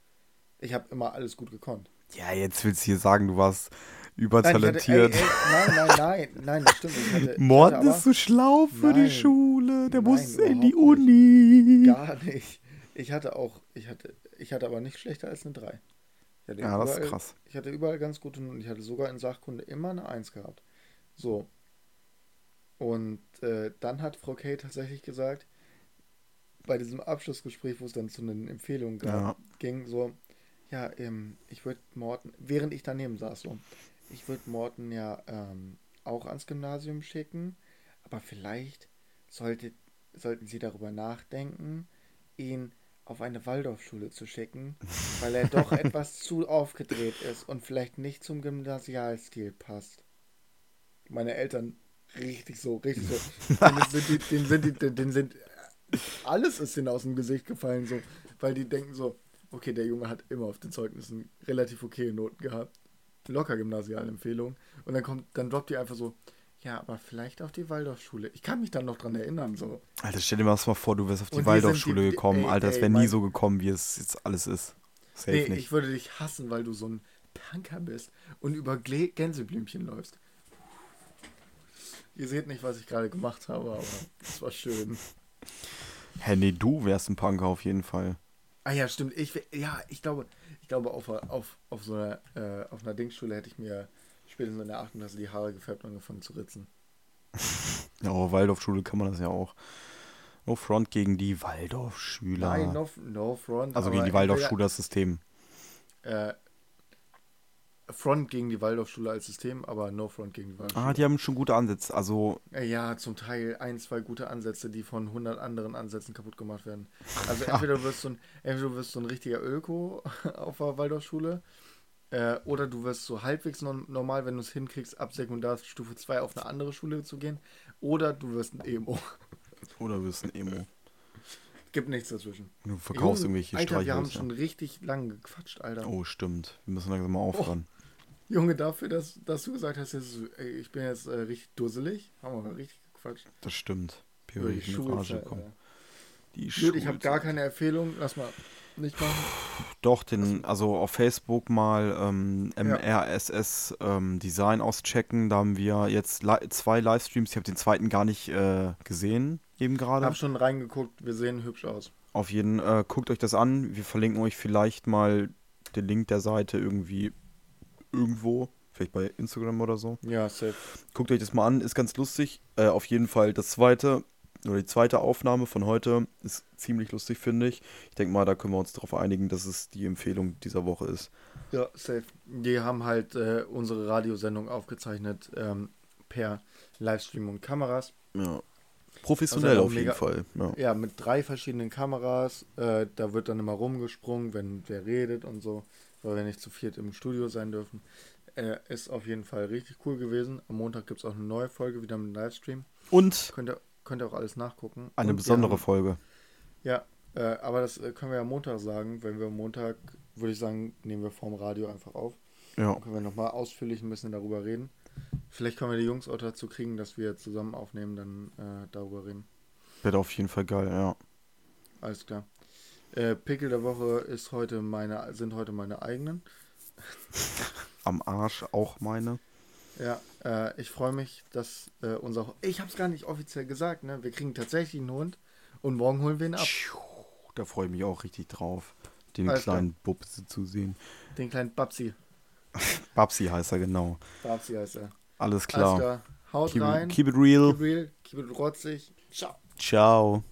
S2: Ich habe immer alles gut gekonnt.
S1: Ja, jetzt willst du hier sagen, du warst
S2: Nein,
S1: übertalentiert.
S2: ich hatte, ey, ey, nein, nein, nein, nein, das stimmt. Ich hatte,
S1: Morten
S2: hatte aber
S1: ist so schlau für
S2: Nein.
S1: die Schule. Der
S2: Nein,
S1: muss in die Uni.
S2: gar nicht. Ich hatte auch, ich hatte, ich hatte aber nicht schlechter als eine 3. Ich hatte
S1: Ja, das ist
S2: überall-
S1: krass.
S2: Ich hatte überall ganz gute Noten. Ich hatte sogar in Sachkunde immer eine 1 gehabt. So. Und äh, dann hat Frau Kay tatsächlich gesagt, bei diesem Abschlussgespräch, wo es dann zu den Empfehlungen gab,
S1: Ja.
S2: ging so, ja, ähm, ich würde Morten, während ich daneben saß, so, ich würde Morten ja ähm, auch ans Gymnasium schicken, aber vielleicht sollte, sollten Sie darüber nachdenken, ihn auf eine Waldorfschule zu schicken, weil er doch etwas zu aufgedreht ist und vielleicht nicht zum Gymnasialstil passt. Meine Eltern richtig so, richtig so. Denen sind, sind, sind alles ist denen aus dem Gesicht gefallen, so, weil die denken so, okay, der Junge hat immer auf den Zeugnissen relativ okay Noten gehabt. Locker Gymnasialempfehlung. Und dann kommt, dann droppt die einfach so, ja, aber vielleicht auf die Waldorfschule. Ich kann mich dann noch dran erinnern, so.
S1: Alter, stell dir mal vor, du wärst auf die
S2: Und
S1: Waldorfschule
S2: die-
S1: gekommen.
S2: ey,
S1: Alter, es wäre nie so gekommen, wie es jetzt alles ist. Safe
S2: Nee,
S1: nicht.
S2: ich würde dich hassen, weil du so ein Punker bist und über Gle Gänseblümchen läufst. Ihr seht nicht, was ich gerade gemacht habe, aber es war schön.
S1: Hä, nee, du wärst ein Punker auf jeden Fall.
S2: Ah ja, stimmt. Ich, ja, ich glaube, ich glaube auf, auf, auf so einer, äh, auf einer Dingsschule hätte ich mir spätestens in der 8. Klasse die Haare gefärbt und angefangen zu ritzen.
S1: Ja, aber Waldorfschule kann man das ja auch. No front gegen die Waldorfschüler.
S2: Nein, no, no front.
S1: also gegen die Waldorfschule das System.
S2: Äh, Front gegen die Waldorfschule als System, aber no front gegen die Waldorfschule.
S1: Ah, die haben schon gute Ansätze. Also,
S2: Äh, Ja, zum Teil ein, zwei gute Ansätze, die von 100 anderen Ansätzen kaputt gemacht werden. Also entweder du wirst so ein, entweder du wirst so ein richtiger Öko auf der Waldorfschule äh, oder du wirst so halbwegs non normal, wenn du es hinkriegst, ab Sekundarstufe 2 auf eine andere Schule zu gehen oder du wirst ein Emo.
S1: oder du bist ein Emo.
S2: Gibt nichts dazwischen.
S1: Du verkaufst
S2: Junge,
S1: irgendwelche
S2: Alter, wir haben
S1: Streichhölzer.
S2: schon richtig lang gequatscht, Alter.
S1: Oh, stimmt. Wir müssen langsam mal aufhören.
S2: Junge, dafür, dass, dass du gesagt hast, jetzt, ey, ich bin jetzt äh, richtig dusselig, haben wir richtig gequatscht.
S1: Das stimmt.
S2: Über die Schulzeit,
S1: kommen.
S2: Alter.
S1: Die
S2: Gut, ich habe gar keine Empfehlung, lass mal nicht machen.
S1: Doch, den, also auf Facebook mal ähm. MRSS ähm, Design auschecken. Da haben wir jetzt li zwei Livestreams. Ich habe den zweiten gar nicht äh, gesehen, eben
S2: Ich
S1: gerade.
S2: habe schon reingeguckt, wir sehen hübsch aus.
S1: auf jeden Fall, äh, guckt euch das an. Wir verlinken euch vielleicht mal den Link der Seite irgendwie irgendwo. Vielleicht bei Instagram oder so.
S2: Ja, safe.
S1: Guckt euch das mal an, ist ganz lustig. Äh, auf jeden Fall das zweite oder die zweite Aufnahme von heute ist ziemlich lustig, finde ich. Ich denke mal, da können wir uns darauf einigen, dass es die Empfehlung dieser Woche ist.
S2: Ja, safe. Die haben halt äh, unsere Radiosendung aufgezeichnet ähm, per Livestream und Kameras.
S1: Ja. Professionell
S2: Also
S1: auf jeden Fall. Ja.
S2: Ja, mit drei verschiedenen Kameras. Äh, da wird dann immer rumgesprungen, wenn wer redet und so, weil wir nicht zu viert im Studio sein dürfen. Äh, ist auf jeden Fall richtig cool gewesen. Am Montag gibt es auch eine neue Folge wieder mit Livestream.
S1: Und
S2: Könnt ihr, könnt ihr auch alles nachgucken.
S1: eine
S2: Und
S1: besondere
S2: haben-
S1: Folge.
S2: Ja, äh, aber das äh, können wir am Montag sagen. Wenn wir am Montag, würde ich sagen, nehmen wir vorm Radio einfach auf.
S1: Ja.
S2: Dann können wir nochmal ausführlich ein bisschen darüber reden. Vielleicht können wir die Jungs auch dazu kriegen, dass wir zusammen aufnehmen, dann äh, darüber reden.
S1: Wird auf jeden Fall geil, ja.
S2: Alles klar. Äh, Pickel der Woche ist heute meine, sind heute meine eigenen.
S1: Am Arsch auch meine.
S2: Ja, äh, ich freue mich, dass äh, unser. Ich habe es gar nicht offiziell gesagt, ne? Wir kriegen tatsächlich einen Hund und morgen holen wir ihn ab.
S1: Da freue ich mich auch richtig drauf, den
S2: Alles
S1: kleinen Bubse zu sehen.
S2: Den kleinen Babsi.
S1: Babsi heißt er genau.
S2: Babsi heißt er.
S1: Alles
S2: Alles
S1: klar.
S2: klar. Haut
S1: Keep,
S2: rein.
S1: it- keep it real.
S2: Keep real. Keep it rotzig. Ciao.
S1: Ciao.